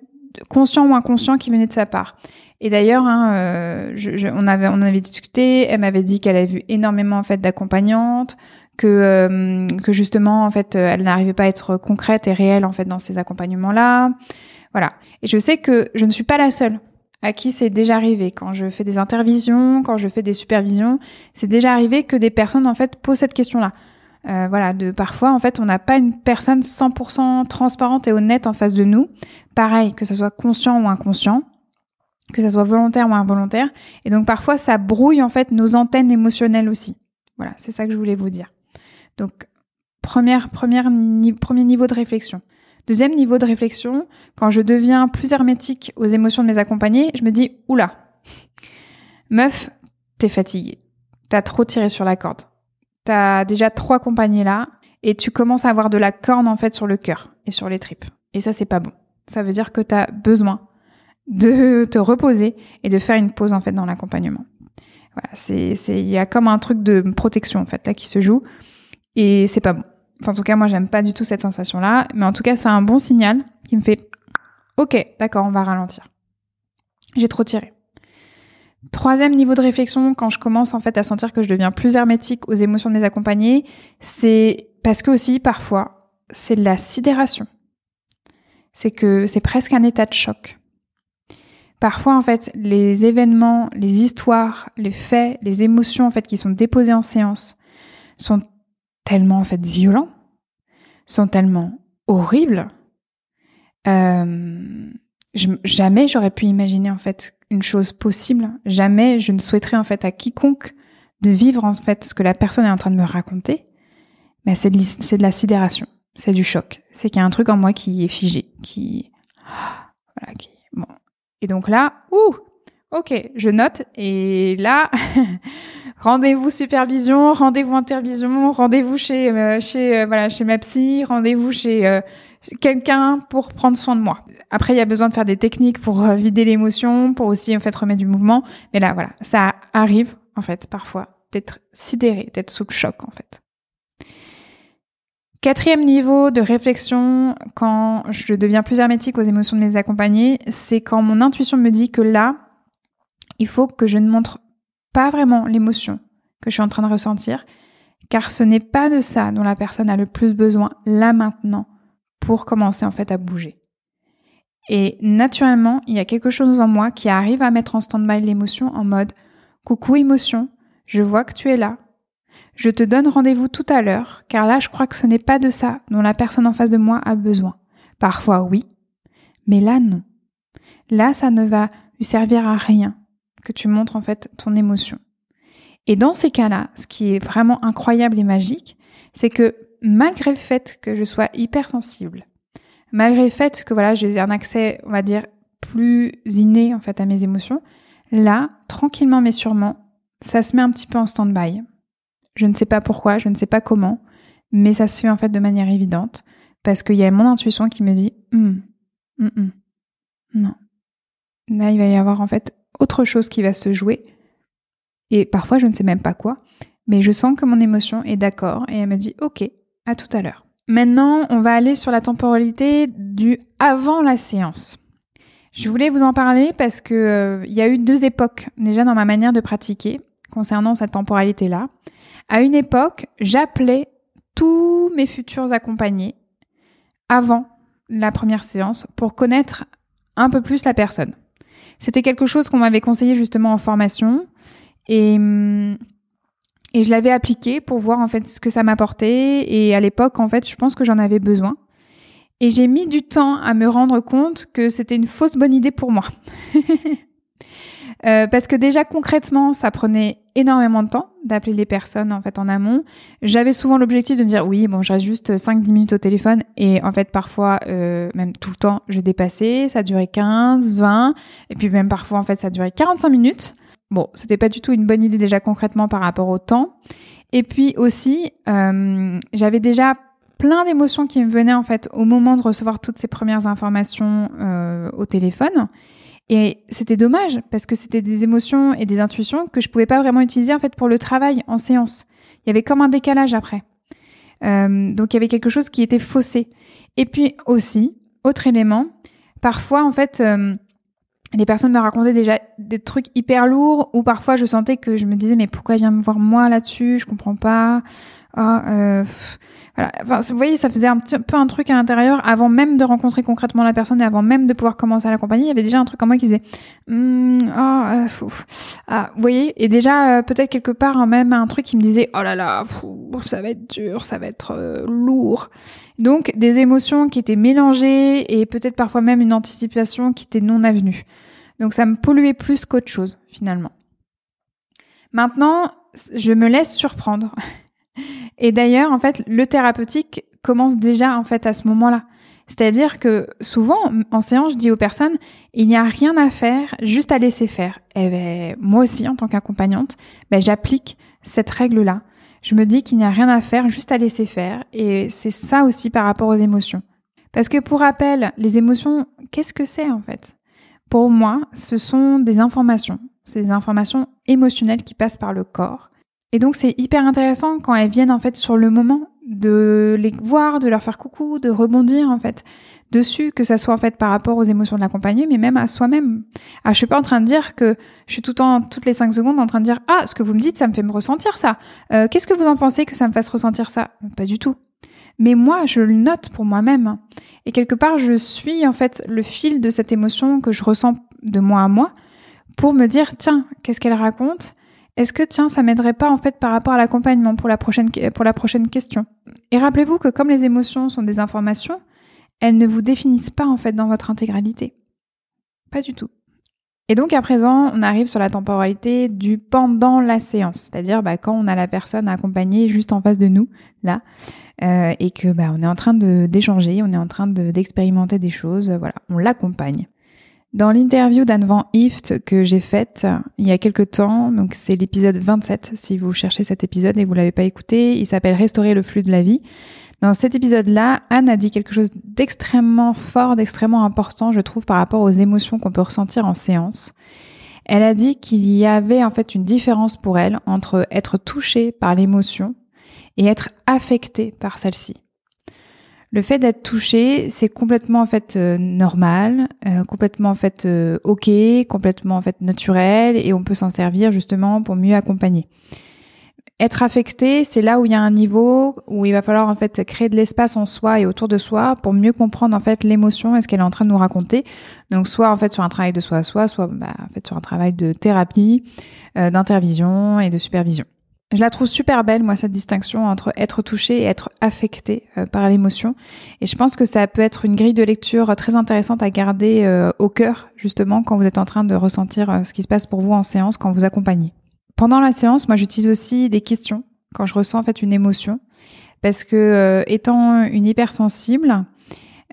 Speaker 1: conscient ou inconscient qui venait de sa part. Et d'ailleurs, hein, euh, on avait on avait discuté. Elle m'avait dit qu'elle avait vu énormément en fait d'accompagnantes, que euh, que justement en fait elle n'arrivait pas à être concrète et réelle en fait dans ces accompagnements là. Voilà. Et je sais que je ne suis pas la seule à qui c'est déjà arrivé. Quand je fais des intervisions, quand je fais des supervisions, c'est déjà arrivé que des personnes, en fait, posent cette question-là. Euh, voilà, de parfois, en fait, on n'a pas une personne 100% transparente et honnête en face de nous. Pareil, que ce soit conscient ou inconscient, que ce soit volontaire ou involontaire. Et donc, parfois, ça brouille, en fait, nos antennes émotionnelles aussi. Voilà, c'est ça que je voulais vous dire. Donc, première, première, premier niveau de réflexion. Deuxième niveau de réflexion, quand je deviens plus hermétique aux émotions de mes accompagnés, je me dis, oula, meuf, t'es fatiguée. T'as trop tiré sur la corde. T'as déjà trois accompagnés là, et tu commences à avoir de la corne en fait sur le cœur et sur les tripes. Et ça, c'est pas bon. Ça veut dire que t'as besoin de te reposer et de faire une pause en fait dans l'accompagnement. Voilà, c'est, c'est, il y a comme un truc de protection en fait là qui se joue, et c'est pas bon. Enfin, en tout cas, moi, j'aime pas du tout cette sensation-là. Mais en tout cas, c'est un bon signal qui me fait Ok, d'accord, on va ralentir. J'ai trop tiré. Troisième niveau de réflexion, quand je commence en fait à sentir que je deviens plus hermétique aux émotions de mes accompagnés, c'est parce que aussi parfois c'est de la sidération. C'est que c'est presque un état de choc. Parfois en fait les événements, les histoires, les faits, les émotions en fait qui sont déposées en séance sont tellement en fait violents, sont tellement horrible. Euh, jamais j'aurais pu imaginer en fait une chose possible. Jamais je ne souhaiterais en fait à quiconque de vivre en fait ce que la personne est en train de me raconter. Mais c'est de, de la sidération, c'est du choc. C'est qu'il y a un truc en moi qui est figé, qui voilà, qui bon. Et donc là, ouh, ok, je note. Et là, rendez-vous supervision, rendez-vous intervision, rendez-vous chez euh, chez euh, voilà chez ma psy, rendez-vous chez euh, quelqu'un pour prendre soin de moi. Après, il y a besoin de faire des techniques pour vider l'émotion, pour aussi en fait remettre du mouvement. Mais là, voilà, ça arrive en fait parfois d'être sidéré, d'être sous le choc en fait. Quatrième niveau de réflexion, quand je deviens plus hermétique aux émotions de mes accompagnés, c'est quand mon intuition me dit que là, il faut que je ne montre pas vraiment l'émotion que je suis en train de ressentir, car ce n'est pas de ça dont la personne a le plus besoin là maintenant pour commencer en fait à bouger. Et naturellement, il y a quelque chose en moi qui arrive à mettre en stand-by l'émotion en mode Coucou émotion, je vois que tu es là. Je te donne rendez-vous tout à l'heure, car là je crois que ce n'est pas de ça dont la personne en face de moi a besoin. Parfois oui, mais là non. Là ça ne va lui servir à rien que tu montres en fait ton émotion. Et dans ces cas-là, ce qui est vraiment incroyable et magique, c'est que malgré le fait que je sois hypersensible, malgré le fait que voilà, j'ai un accès, on va dire, plus inné en fait à mes émotions, là, tranquillement mais sûrement, ça se met un petit peu en stand-by. Je ne sais pas pourquoi, je ne sais pas comment, mais ça se fait en fait de manière évidente parce qu'il y a mon intuition qui me dit hum, hum, non. Là, il va y avoir en fait autre chose qui va se jouer. Et parfois, je ne sais même pas quoi, mais je sens que mon émotion est d'accord et elle me dit OK, à tout à l'heure. Maintenant, on va aller sur la temporalité du avant la séance. Je voulais vous en parler parce que euh, il y a eu deux époques déjà dans ma manière de pratiquer concernant cette temporalité-là. À une époque, j'appelais tous mes futurs accompagnés avant la première séance pour connaître un peu plus la personne. C'était quelque chose qu'on m'avait conseillé justement en formation et, hum, et je l'avais appliqué pour voir en fait ce que ça m'apportait et à l'époque en fait je pense que j'en avais besoin. Et j'ai mis du temps à me rendre compte que c'était une fausse bonne idée pour moi. Euh, parce que déjà concrètement, ça prenait énormément de temps d'appeler les personnes en fait en amont. J'avais souvent l'objectif de me dire oui, bon, je reste juste 5-10 minutes au téléphone et en fait parfois euh, même tout le temps, je dépassais, ça durait 15, 20 et puis même parfois en fait ça durait 45 minutes. Bon, c'était pas du tout une bonne idée déjà concrètement par rapport au temps. Et puis aussi, euh, j'avais déjà plein d'émotions qui me venaient en fait au moment de recevoir toutes ces premières informations euh, au téléphone. Et c'était dommage parce que c'était des émotions et des intuitions que je pouvais pas vraiment utiliser en fait pour le travail en séance. Il y avait comme un décalage après. Euh, donc il y avait quelque chose qui était faussé. Et puis aussi, autre élément, parfois en fait, euh, les personnes me racontaient déjà des trucs hyper lourds ou parfois je sentais que je me disais mais pourquoi il vient me voir moi là-dessus, je comprends pas. Ah, euh, voilà. Enfin, vous voyez, ça faisait un petit peu un truc à l'intérieur avant même de rencontrer concrètement la personne et avant même de pouvoir commencer à l'accompagner. Il y avait déjà un truc en moi qui faisait hmm, oh, ah, vous voyez, et déjà euh, peut-être quelque part hein, même un truc qui me disait oh là là, ça va être dur, ça va être euh, lourd. Donc des émotions qui étaient mélangées et peut-être parfois même une anticipation qui était non avenue. Donc ça me polluait plus qu'autre chose finalement. Maintenant, je me laisse surprendre. Et d'ailleurs, en fait, le thérapeutique commence déjà en fait à ce moment-là. C'est-à-dire que souvent, en séance, je dis aux personnes, il n'y a rien à faire, juste à laisser faire. Et ben, moi aussi, en tant qu'accompagnante, ben, j'applique cette règle-là. Je me dis qu'il n'y a rien à faire, juste à laisser faire. Et c'est ça aussi par rapport aux émotions. Parce que pour rappel, les émotions, qu'est-ce que c'est en fait? Pour moi, ce sont des informations. C'est des informations émotionnelles qui passent par le corps et donc c'est hyper intéressant quand elles viennent en fait sur le moment de les voir, de leur faire coucou, de rebondir en fait dessus, que ça soit en fait par rapport aux émotions de l'accompagné, mais même à soi-même. Ah, je suis pas en train de dire que je suis tout le temps, toutes les cinq secondes en train de dire ah ce que vous me dites ça me fait me ressentir ça. Euh, Qu'est-ce que vous en pensez que ça me fasse ressentir ça? Pas du tout. Mais moi je le note pour moi-même et quelque part je suis en fait le fil de cette émotion que je ressens de moi à moi pour me dire tiens qu'est-ce qu'elle raconte? Est-ce que tiens, ça m'aiderait pas en fait par rapport à l'accompagnement pour la prochaine question? Et rappelez-vous que comme les émotions sont des informations, elles ne vous définissent pas en fait dans votre intégralité. Pas du tout. Et donc à présent, on arrive sur la temporalité du pendant la séance, c'est-à-dire bah, quand on a la personne accompagnée juste en face de nous, là, euh, et que bah, on est en train d'échanger, on est en train d'expérimenter des choses, voilà, on l'accompagne. Dans l'interview d'Anne Van Ift que j'ai faite il y a quelques temps, donc c'est l'épisode 27, si vous cherchez cet épisode et vous l'avez pas écouté, il s'appelle Restaurer le flux de la vie. Dans cet épisode-là, Anne a dit quelque chose d'extrêmement fort, d'extrêmement important, je trouve, par rapport aux émotions qu'on peut ressentir en séance. Elle a dit qu'il y avait en fait une différence pour elle entre être touchée par l'émotion et être affectée par celle-ci. Le fait d'être touché, c'est complètement en fait euh, normal, euh, complètement en fait euh, ok, complètement en fait naturel, et on peut s'en servir justement pour mieux accompagner. Être affecté, c'est là où il y a un niveau où il va falloir en fait créer de l'espace en soi et autour de soi pour mieux comprendre en fait l'émotion et ce qu'elle est en train de nous raconter. Donc soit en fait sur un travail de soi à soi, soit bah, en fait sur un travail de thérapie, euh, d'intervision et de supervision. Je la trouve super belle, moi, cette distinction entre être touché et être affecté euh, par l'émotion. Et je pense que ça peut être une grille de lecture très intéressante à garder euh, au cœur, justement, quand vous êtes en train de ressentir ce qui se passe pour vous en séance, quand vous accompagnez. Pendant la séance, moi, j'utilise aussi des questions quand je ressens en fait une émotion, parce que euh, étant une hypersensible,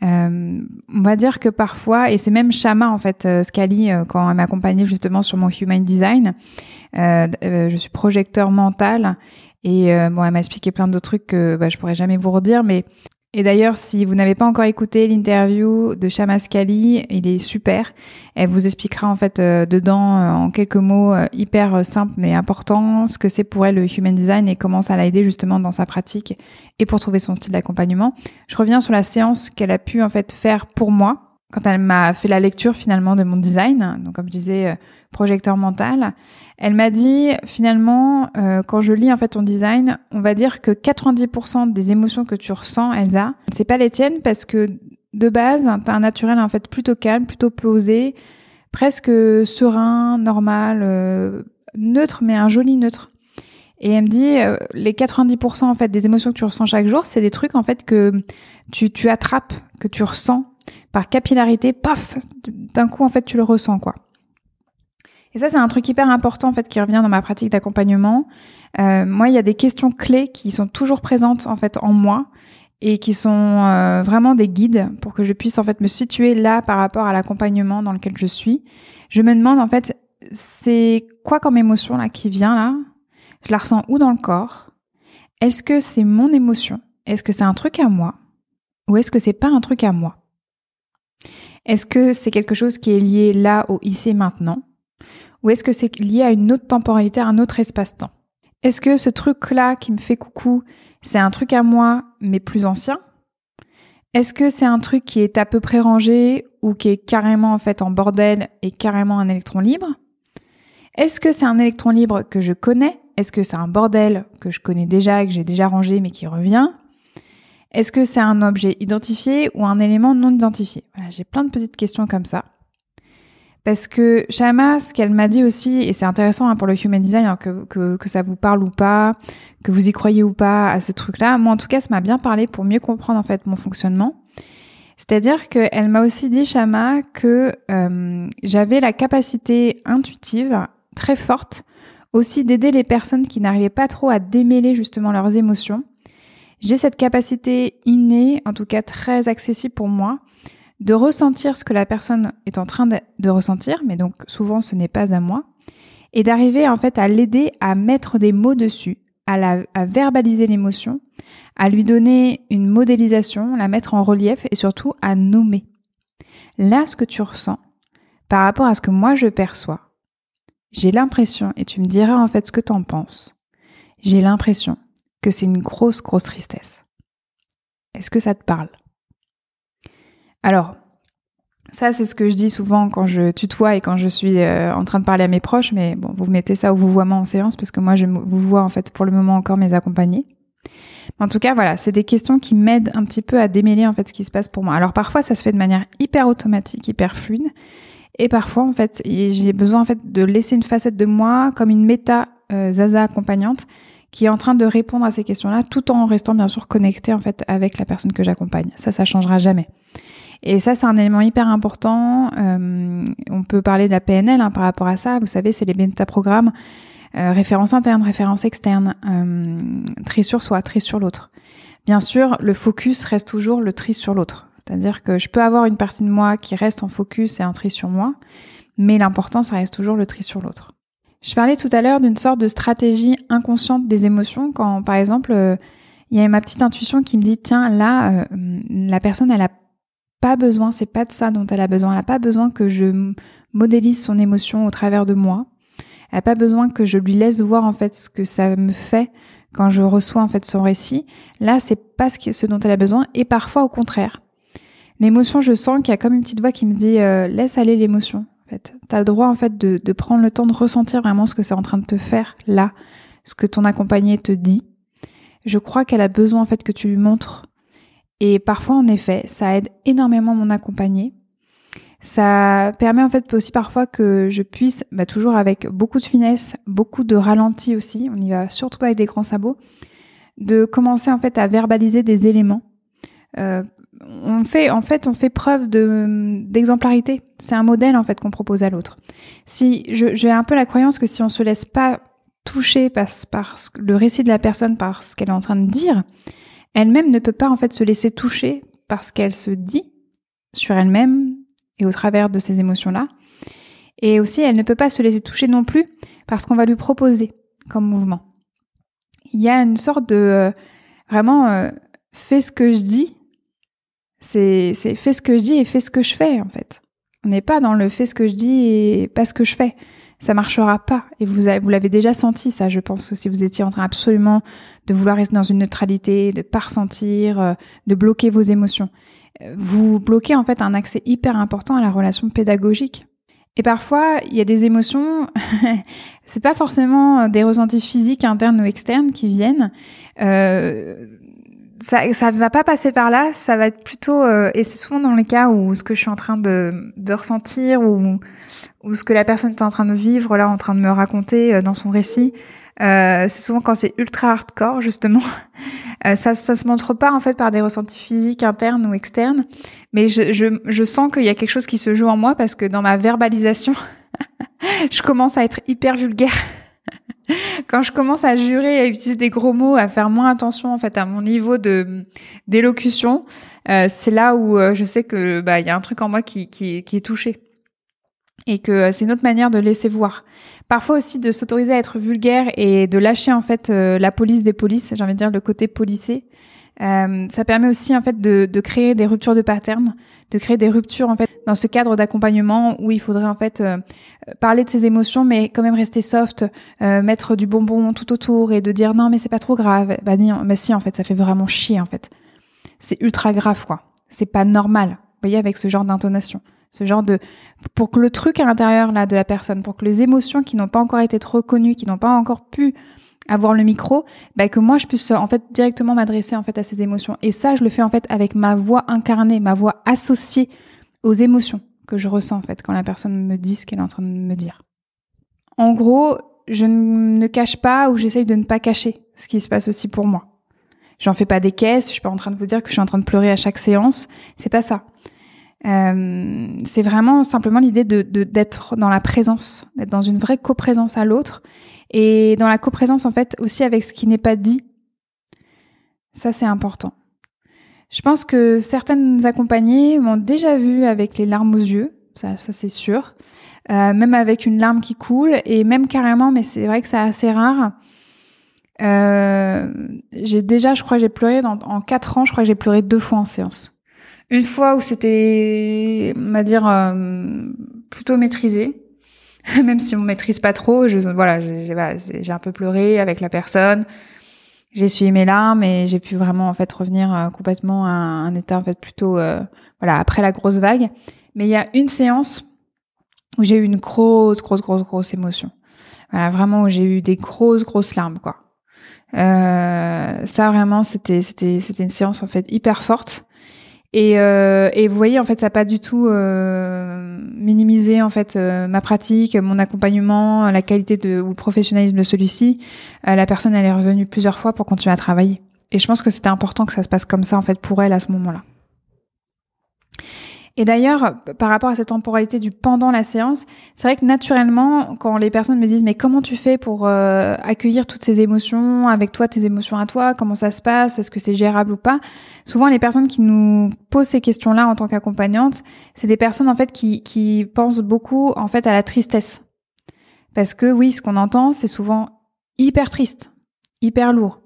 Speaker 1: euh, on va dire que parfois, et c'est même Shama en fait, euh, Scali, euh, quand elle m'accompagnait justement sur mon Human Design, je suis projecteur mental et bon, elle m'a expliqué plein d'autres trucs que bah, je pourrais jamais vous redire, mais et d'ailleurs, si vous n'avez pas encore écouté l'interview de Shamaskali, il est super. Elle vous expliquera en fait euh, dedans, euh, en quelques mots euh, hyper simples mais importants, ce que c'est pour elle le human design et comment ça l'a aidé justement dans sa pratique et pour trouver son style d'accompagnement. Je reviens sur la séance qu'elle a pu en fait faire pour moi quand elle m'a fait la lecture finalement de mon design, donc comme je disais, euh, projecteur mental, elle m'a dit finalement, euh, quand je lis en fait ton design, on va dire que 90% des émotions que tu ressens, Elsa, c'est pas les tiennes parce que de base, tu as un naturel en fait plutôt calme, plutôt posé, presque serein, normal, euh, neutre, mais un joli neutre. Et elle me dit, les 90% en fait des émotions que tu ressens chaque jour, c'est des trucs en fait que tu, tu attrapes, que tu ressens par capillarité, paf, d'un coup en fait tu le ressens quoi. Et ça c'est un truc hyper important en fait qui revient dans ma pratique d'accompagnement. Euh, moi il y a des questions clés qui sont toujours présentes en fait en moi et qui sont euh, vraiment des guides pour que je puisse en fait me situer là par rapport à l'accompagnement dans lequel je suis. Je me demande en fait c'est quoi comme émotion là qui vient là? Je la ressens où dans le corps? Est-ce que c'est mon émotion? Est-ce que c'est un truc à moi? Ou est-ce que c'est pas un truc à moi? Est-ce que c'est quelque chose qui est lié là au ici maintenant? Ou est-ce que c'est lié à une autre temporalité, à un autre espace-temps? Est-ce que ce truc-là qui me fait coucou, c'est un truc à moi, mais plus ancien? Est-ce que c'est un truc qui est à peu près rangé ou qui est carrément en fait en bordel et carrément un électron libre? Est-ce que c'est un électron libre que je connais? Est-ce que c'est un bordel que je connais déjà et que j'ai déjà rangé mais qui revient? Est-ce que c'est un objet identifié ou un élément non identifié? J'ai plein de petites questions comme ça. Parce que Shama, ce qu'elle m'a dit aussi, et c'est intéressant hein, pour le human design, que, que, que, ça vous parle ou pas, que vous y croyez ou pas à ce truc-là, moi en tout cas, ça m'a bien parlé pour mieux comprendre en fait mon fonctionnement. C'est-à-dire qu'elle m'a aussi dit, Shama, que euh, j'avais la capacité intuitive très forte aussi d'aider les personnes qui n'arrivaient pas trop à démêler justement leurs émotions j'ai cette capacité innée, en tout cas très accessible pour moi, de ressentir ce que la personne est en train de, ressentir, mais donc souvent ce n'est pas à moi, et d'arriver en fait à l'aider à mettre des mots dessus, à, verbaliser l'émotion, à lui donner une modélisation, la mettre en relief et surtout à nommer. Là, ce que tu ressens, par rapport à ce que moi je perçois, j'ai l'impression, et tu me diras en fait ce que tu en penses, j'ai l'impression c'est une grosse, grosse tristesse. Est-ce que ça te parle? Alors, ça, c'est ce que je dis souvent quand je tutoie et quand je suis euh, en train de parler à mes proches, mais bon, vous mettez ça au vouvoiement en séance parce que moi, je vous vois en fait pour le moment encore mes accompagnés. En tout cas, voilà, c'est des questions qui m'aident un petit peu à démêler en fait ce qui se passe pour moi. Alors parfois, ça se fait de manière hyper automatique, hyper fluide, et parfois en fait, j'ai besoin en fait de laisser une facette de moi comme une méta euh, Zaza accompagnante qui est en train de répondre à ces questions-là, tout en restant bien sûr connecté en fait avec la personne que j'accompagne. Ça, ça changera jamais. Et ça, c'est un élément hyper important. Euh, on peut parler de la PNL hein, par rapport à ça. Vous savez, c'est les métaprogrammes, euh, référence interne, référence externe, euh, tri sur soi, tri sur l'autre. Bien sûr, le focus reste toujours le tri sur l'autre. C'est-à-dire que je peux avoir une partie de moi qui reste en focus et un tri sur moi, mais l'important, ça reste toujours le tri sur l'autre. Je parlais tout à l'heure d'une sorte de stratégie inconsciente des émotions quand, par exemple, euh, il y a ma petite intuition qui me dit, tiens, là, euh, la personne, elle a pas besoin, c'est pas de ça dont elle a besoin, elle a pas besoin que je modélise son émotion au travers de moi. Elle a pas besoin que je lui laisse voir en fait ce que ça me fait quand je reçois en fait son récit. Là, c'est pas ce, ce dont elle a besoin et parfois au contraire. L'émotion, je sens qu'il y a comme une petite voix qui me dit euh, laisse aller l'émotion. En fait, t'as le droit en fait de, de prendre le temps de ressentir vraiment ce que c'est en train de te faire là, ce que ton accompagné te dit. Je crois qu'elle a besoin en fait que tu lui montres. Et parfois, en effet, ça aide énormément mon accompagné. Ça permet en fait aussi parfois que je puisse, bah, toujours avec beaucoup de finesse, beaucoup de ralenti aussi, on y va surtout avec des grands sabots, de commencer en fait à verbaliser des éléments. Euh, on fait en fait on fait preuve de d'exemplarité. C'est un modèle en fait qu'on propose à l'autre. Si j'ai un peu la croyance que si on se laisse pas toucher par, par le récit de la personne par ce qu'elle est en train de dire, elle-même ne peut pas en fait se laisser toucher par ce qu'elle se dit sur elle-même et au travers de ces émotions-là. Et aussi, elle ne peut pas se laisser toucher non plus parce qu'on va lui proposer comme mouvement. Il y a une sorte de euh, vraiment euh, fais ce que je dis c'est fais ce que je dis et fais ce que je fais en fait. On n'est pas dans le fais ce que je dis et pas ce que je fais. Ça marchera pas. Et vous, vous l'avez déjà senti, ça, je pense, si vous étiez en train absolument de vouloir rester dans une neutralité, de pas ressentir, euh, de bloquer vos émotions. Vous bloquez en fait un accès hyper important à la relation pédagogique. Et parfois, il y a des émotions, c'est pas forcément des ressentis physiques internes ou externes qui viennent. Euh, ça ça va pas passer par là, ça va être plutôt euh, et c'est souvent dans les cas où ce que je suis en train de, de ressentir ou ou ce que la personne est en train de vivre là en train de me raconter euh, dans son récit, euh, c'est souvent quand c'est ultra hardcore justement. Euh, ça ça se montre pas en fait par des ressentis physiques internes ou externes, mais je je, je sens qu'il y a quelque chose qui se joue en moi parce que dans ma verbalisation, je commence à être hyper vulgaire. quand je commence à jurer, à utiliser des gros mots, à faire moins attention en fait à mon niveau de d'élocution, euh, c'est là où euh, je sais que bah il y a un truc en moi qui qui, qui est touché et que euh, c'est une autre manière de laisser voir. Parfois aussi de s'autoriser à être vulgaire et de lâcher en fait la police des polices, j'ai envie de dire le côté policé. Euh, ça permet aussi en fait de, de, créer des ruptures de pattern, de créer des ruptures en fait dans ce cadre d'accompagnement où il faudrait en fait euh, parler de ses émotions mais quand même rester soft, euh, mettre du bonbon tout autour et de dire non mais c'est pas trop grave. Bah, bah si en fait ça fait vraiment chier en fait. C'est ultra grave quoi. C'est pas normal. Vous voyez avec ce genre d'intonation, ce genre de pour que le truc à l'intérieur là de la personne, pour que les émotions qui n'ont pas encore été reconnues, qui n'ont pas encore pu avoir le micro, bah, que moi je puisse en fait directement m'adresser en fait à ces émotions. Et ça, je le fais en fait avec ma voix incarnée, ma voix associée aux émotions que je ressens en fait quand la personne me dit ce qu'elle est en train de me dire. En gros, je ne cache pas ou j'essaye de ne pas cacher ce qui se passe aussi pour moi. J'en fais pas des caisses, je suis pas en train de vous dire que je suis en train de pleurer à chaque séance, c'est pas ça. Euh, c'est vraiment simplement l'idée de d'être dans la présence, d'être dans une vraie coprésence à l'autre et dans la coprésence en fait aussi avec ce qui n'est pas dit. Ça c'est important. Je pense que certaines accompagnées m'ont déjà vu avec les larmes aux yeux, ça, ça c'est sûr, euh, même avec une larme qui coule et même carrément, mais c'est vrai que c'est assez rare. Euh, j'ai déjà, je crois, j'ai pleuré dans, en quatre ans, je crois que j'ai pleuré deux fois en séance. Une fois où c'était, on va dire, euh, plutôt maîtrisé, même si on maîtrise pas trop. Je, voilà, j'ai un peu pleuré avec la personne. J'ai essuyé mes larmes et j'ai pu vraiment en fait revenir euh, complètement à un état en fait plutôt euh, voilà après la grosse vague. Mais il y a une séance où j'ai eu une grosse grosse grosse grosse émotion. Voilà vraiment où j'ai eu des grosses grosses larmes quoi. Euh, ça vraiment c'était c'était c'était une séance en fait hyper forte Et, euh, et, vous voyez, en fait, ça n'a pas du tout euh, minimisé en fait euh, ma pratique, mon accompagnement, la qualité de, ou le professionnalisme de celui-ci. Euh, la personne, elle est revenue plusieurs fois pour continuer à travailler. Et je pense que c'était important que ça se passe comme ça en fait pour elle à ce moment-là. Et d'ailleurs, par rapport à cette temporalité du pendant la séance, c'est vrai que naturellement, quand les personnes me disent mais comment tu fais pour euh, accueillir toutes ces émotions avec toi, tes émotions à toi, comment ça se passe, est-ce que c'est gérable ou pas Souvent, les personnes qui nous posent ces questions-là en tant qu'accompagnante, c'est des personnes en fait qui, qui pensent beaucoup en fait à la tristesse, parce que oui, ce qu'on entend, c'est souvent hyper triste, hyper lourd.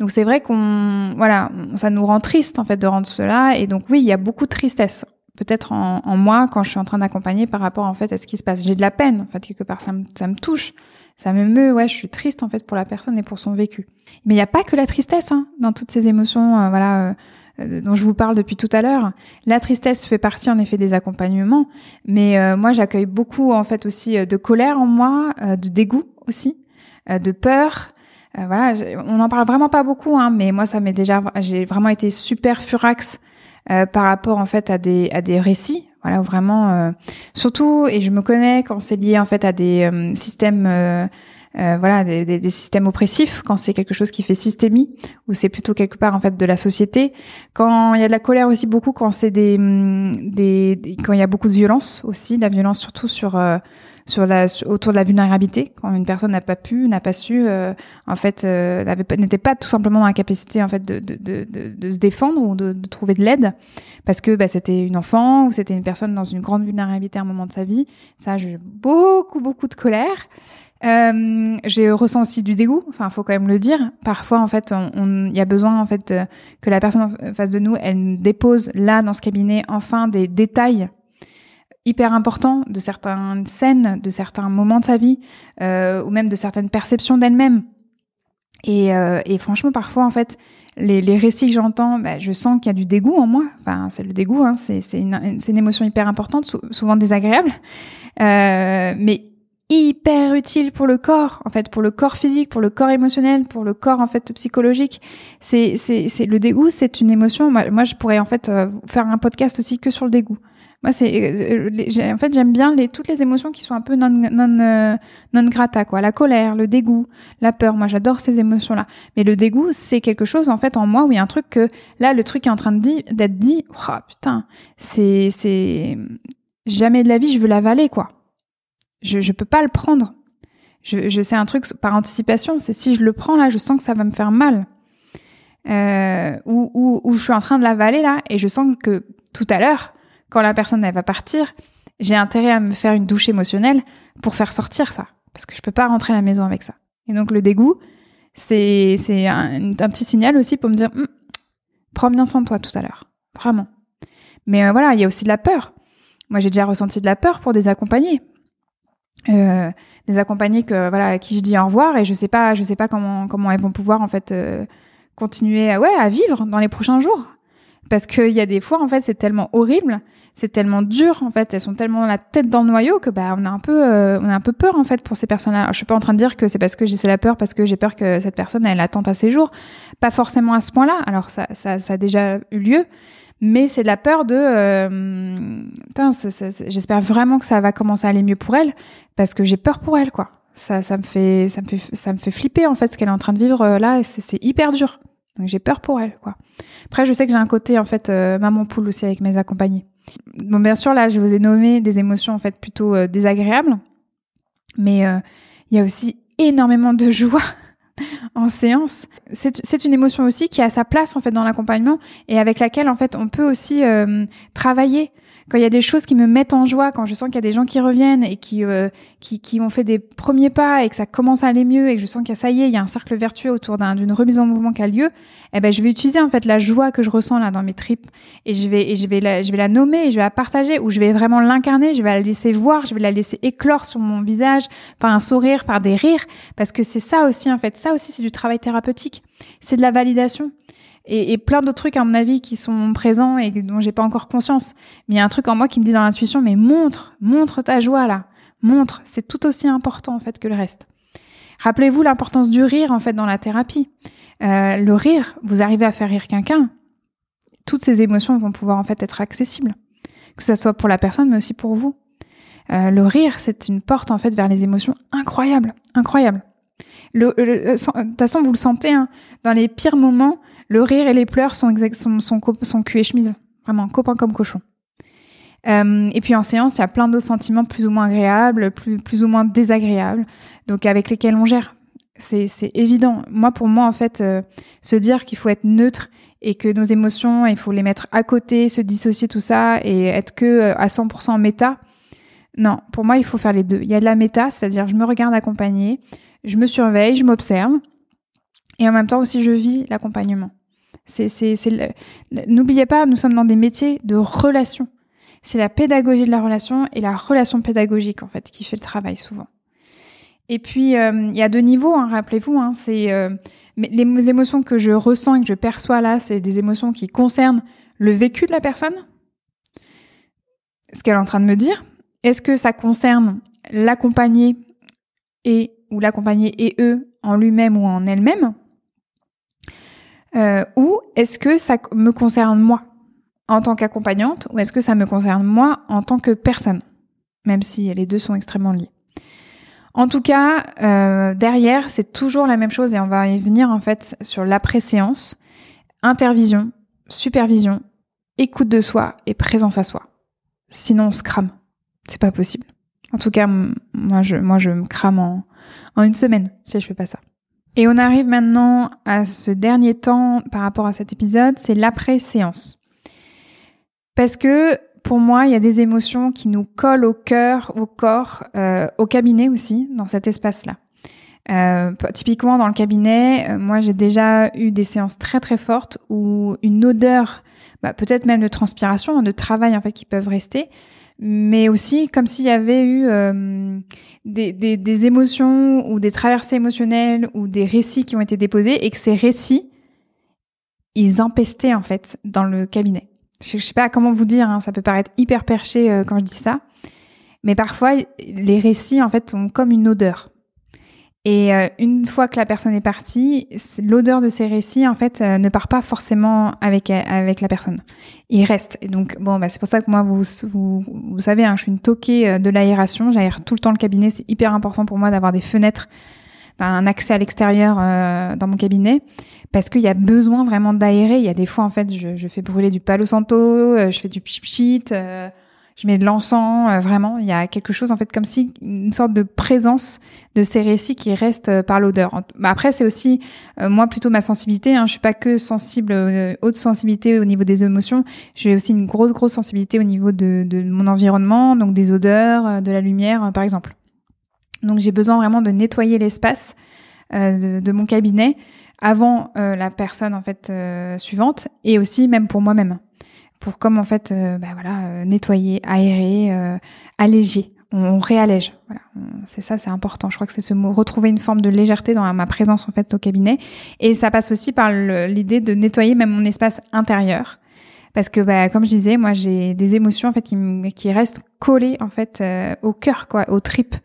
Speaker 1: Donc c'est vrai qu'on voilà, ça nous rend triste en fait de rendre cela. Et donc oui, il y a beaucoup de tristesse peut-être en, en, moi quand je suis en train d'accompagner par rapport en fait à ce qui se passe. J'ai de la peine, en fait, quelque part, ça me, ça me touche, ça me meut, ouais, je suis triste en fait pour la personne et pour son vécu. Mais il n'y a pas que la tristesse hein, dans toutes ces émotions, euh, voilà, euh, euh, dont je vous parle depuis tout à l'heure. La tristesse fait partie en effet des accompagnements, mais moi j'accueille beaucoup en fait aussi de colère en moi, de dégoût aussi, de peur. voilà, on n'en parle vraiment pas beaucoup, hein, mais moi ça m'est déjà, j'ai vraiment été super furax euh, par rapport en fait à des à des récits voilà vraiment euh, surtout et je me connais quand c'est lié en fait à des euh, voilà des, des, systèmes oppressifs quand c'est quelque chose qui fait systémie ou c'est plutôt quelque part en fait de la société. Quand il y a de la colère aussi beaucoup quand c'est des, mm, des, quand il y a beaucoup de violence aussi la violence surtout sur sur la autour de la vulnérabilité. Quand une personne n'a pas pu n'a pas su euh, en fait euh, n'était pas tout simplement dans capacité en fait de, de, de, de se défendre ou de, de trouver de l'aide. Parce que bah, c'était une enfant ou c'était une personne dans une grande vulnérabilité à un moment de sa vie. Ça j'ai beaucoup beaucoup de colère euh, j'ai ressenti du dégoût. Enfin, faut quand même le dire. Parfois, en fait, il y a besoin en fait que la personne en face de nous, elle dépose là dans ce cabinet enfin des détails hyper important de certaines scènes, de certains moments de sa vie, euh, ou même de certaines perceptions d'elle-même. Et, euh, et, franchement, parfois, en fait, les, les récits que j'entends, bah, je sens qu'il y a du dégoût en moi. Enfin, c'est le dégoût, hein, c'est une, une, émotion hyper importante, souvent désagréable, euh, mais hyper utile pour le corps, en fait, pour le corps physique, pour le corps émotionnel, pour le corps en fait psychologique. C'est, c'est, le dégoût, c'est une émotion. Moi, je pourrais en fait euh, faire un podcast aussi que sur le dégoût. Moi, c'est euh, en fait j'aime bien les toutes les émotions qui sont un peu non non euh, non grata quoi, la colère, le dégoût, la peur. Moi, j'adore ces émotions là. Mais le dégoût, c'est quelque chose en fait en moi où il y a un truc que là le truc est en train de d'être dit. Oh putain, c'est c'est jamais de la vie je veux l'avaler quoi. Je je peux pas le prendre. Je, je c'est un truc par anticipation. C'est si je le prends là, je sens que ça va me faire mal. Euh, ou, ou, ou je suis en train de l'avaler là et je sens que tout à l'heure quand la personne elle va partir, j'ai intérêt à me faire une douche émotionnelle pour faire sortir ça, parce que je peux pas rentrer à la maison avec ça. Et donc le dégoût, c'est c'est un, petit signal aussi pour me dire, hum, prends bien soin de toi tout à l'heure, vraiment. Mais euh, voilà, il y a aussi de la peur. Moi, j'ai déjà ressenti de la peur pour des accompagnés. Euh, des accompagnés que voilà à qui je dis au revoir et je sais pas je sais pas comment comment elles vont pouvoir en fait euh, continuer à, ouais à vivre dans les prochains jours. Parce qu'il y a des fois en fait c'est tellement horrible c'est tellement dur en fait elles sont tellement la tête dans le noyau que bah on a un peu euh, on a un peu peur en fait pour ces personnes-là. Je suis pas en train de dire que c'est parce que j'ai la peur parce que j'ai peur que cette personne elle attente à ses jours. Pas forcément à ce point-là. Alors ça, ça, ça a déjà eu lieu mais c'est de la peur de euh, j'espère vraiment que ça va commencer à aller mieux pour elle parce que j'ai peur pour elle quoi ça ça me fait ça me fait ça me fait flipper en fait ce qu'elle est en train de vivre euh, là c'est hyper dur donc j'ai peur pour elle, quoi. Après, je sais que j'ai un côté en fait euh, maman poule aussi avec mes accompagnés. Bon, bien sûr, là, je vous ai nommé des émotions en fait plutôt euh, désagréables, mais il y a aussi énormément de joie en séance. C'est une émotion aussi qui a sa place en fait dans l'accompagnement et avec laquelle en fait on peut aussi travailler quand il y a des choses qui me mettent en joie, quand je sens qu'il y a des gens qui reviennent et qui, euh, qui, ont fait des premiers pas et que ça commence à aller mieux et que je sens qu'il y a ça y est, il y a un cercle vertueux autour d'une remise en mouvement qui a lieu, eh ben je vais utiliser en fait la joie que je ressens là dans mes tripes et je vais et je vais la, je vais la nommer et je vais la partager ou je vais vraiment l'incarner, je vais la laisser voir, je vais la laisser éclore sur mon visage par un sourire, par des rires parce que c'est ça aussi en fait, ça aussi c'est du travail thérapeutique, c'est de la validation et, plein d'autres trucs à mon avis qui sont présents et dont j'ai pas encore conscience. Mais il y a un truc en moi qui me dit dans l'intuition, mais montre, montre ta joie là, montre, c'est tout aussi important en fait que le reste. Rappelez-vous l'importance du rire en fait dans la thérapie. Euh, le rire, vous arrivez à faire rire quelqu'un, toutes ces émotions vont pouvoir en fait être accessibles, que ce soit pour la personne mais aussi pour vous. Euh, le rire, c'est une porte en fait vers les émotions incroyables, incroyables. Le, de toute façon, vous le sentez, hein, dans les pires moments, le rire et les pleurs sont, exact, cul et chemise, vraiment copains comme cochon. Euh, et puis en séance, il y a plein d'autres sentiments plus ou moins agréables, plus, ou moins désagréables, donc avec lesquels on gère. C'est évident. Moi, pour moi, en fait, euh, se dire qu'il faut être neutre et que nos émotions, il faut les mettre à côté, se dissocier tout ça et être que euh, à 100% méta. Non, pour moi, il faut faire les deux. Il y a de la méta, c'est-à-dire je me regarde accompagner, je me surveille, je m'observe et en même temps aussi je vis l'accompagnement. N'oubliez pas, nous sommes dans des métiers de relation. C'est la pédagogie de la relation et la relation pédagogique en fait qui fait le travail souvent. Et puis euh, il y a deux niveaux, hein, rappelez-vous. Hein, c'est euh, les émotions que je ressens et que je perçois là, c'est des émotions qui concernent le vécu de la personne, ce qu'elle est en train de me dire. Est-ce que ça concerne l'accompagné et ou l'accompagné et eux en lui-même ou en elle-même? Euh, Ou est-ce que ça me concerne moi en tant qu'accompagnante ou est-ce que ça me concerne moi en tant que personne, même si les deux sont extrêmement liés. En tout cas, euh, derrière, c'est toujours la même chose et on va y venir en fait sur l'après-séance, intervision, supervision, écoute de soi et présence à soi. Sinon, on se crame. C'est pas possible. En tout cas, moi, je, moi, je me crame en, en une semaine si je fais pas ça. Et on arrive maintenant à ce dernier temps par rapport à cet épisode, c'est l'après-séance. Parce que pour moi, il y a des émotions qui nous collent au cœur, au corps, euh, au cabinet aussi, dans cet espace-là. Euh, typiquement dans le cabinet, euh, moi j'ai déjà eu des séances très très fortes où une odeur, bah, peut-être même de transpiration, de travail en fait qui peuvent rester, mais aussi comme s'il y avait eu euh, des, des, des, émotions ou des traversées émotionnelles ou des récits qui ont été déposés et que ces récits, ils empestaient en fait dans le cabinet je, sais pas comment vous dire, hein, ça peut paraître hyper perché euh, quand je dis ça, mais parfois les récits en fait ont comme une odeur. Et euh, une fois que la personne est partie, l'odeur de ces récits en fait euh, ne part pas forcément avec avec la personne. Il reste. Et donc bon, bah, c'est pour ça que moi vous vous, vous savez, hein, je suis une toquée de l'aération. J'aère tout le temps le cabinet. C'est hyper important pour moi d'avoir des fenêtres un accès à l'extérieur euh, dans mon cabinet parce qu'il y a besoin vraiment d'aérer. Il y a des fois en fait, je, je fais brûler du palo santo, euh, je fais du pchit, euh, je mets de l'encens. vraiment, il y a quelque chose en fait comme si une sorte de présence de ces récits qui restent par l'odeur. Après, c'est aussi moi plutôt ma sensibilité. Hein, je suis pas que sensible, haute sensibilité au niveau des émotions. J'ai aussi une grosse grosse sensibilité au niveau de, de mon environnement, donc des odeurs, de la lumière, par exemple. Donc j'ai besoin vraiment de nettoyer l'espace euh, de, mon cabinet avant euh, la personne en fait euh, suivante et aussi même pour moi-même pour comme en fait bah, voilà nettoyer aérer alléger. On, réallège voilà. C'est ça c'est important. Je crois que c'est ce mot retrouver une forme de légèreté dans ma présence en fait au cabinet. Et ça passe aussi par l'idée de nettoyer même mon espace intérieur. Parce que bah, comme je disais moi j'ai des émotions en fait qui, qui restent collées en fait au cœur quoi aux tripes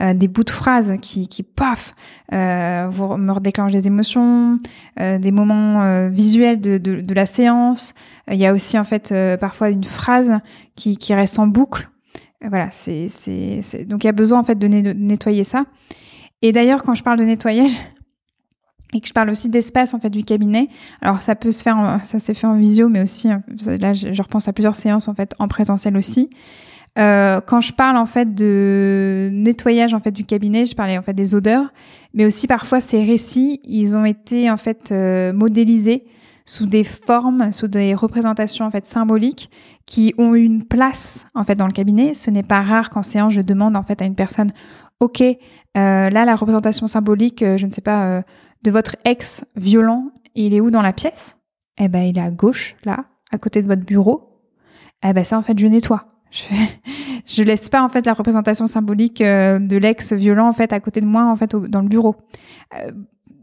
Speaker 1: euh, des bouts de phrases qui, qui paf, euh, vous me redéclenchent des émotions, euh, des moments visuels de, de, la séance. Il y a aussi en fait parfois une phrase qui, qui reste en boucle. Voilà, c'est, c'est, donc il y a besoin en fait de, nettoyer ça. Et d'ailleurs, quand je parle de nettoyage, et que je parle aussi d'espace en fait du cabinet. Alors ça peut se faire, ça s'est fait en visio, mais aussi là je, je, repense à plusieurs séances en fait en présentiel aussi. Euh, quand je parle en fait de nettoyage en fait du cabinet, je parlais en fait des odeurs, mais aussi parfois ces récits, ils ont été en fait euh, modélisés sous des formes, sous des représentations en fait symboliques qui ont une place en fait dans le cabinet. Ce n'est pas rare qu'en séance je demande en fait à une personne, ok, euh, là la représentation symbolique, je ne sais pas, de votre ex violent, il est où dans la pièce? Eh ben il est à gauche là, à côté de votre bureau. Eh ben ça en fait je nettoie. Je, je laisse pas en fait la représentation symbolique euh, de l'ex violent en fait à côté de moi en fait dans le bureau. Euh,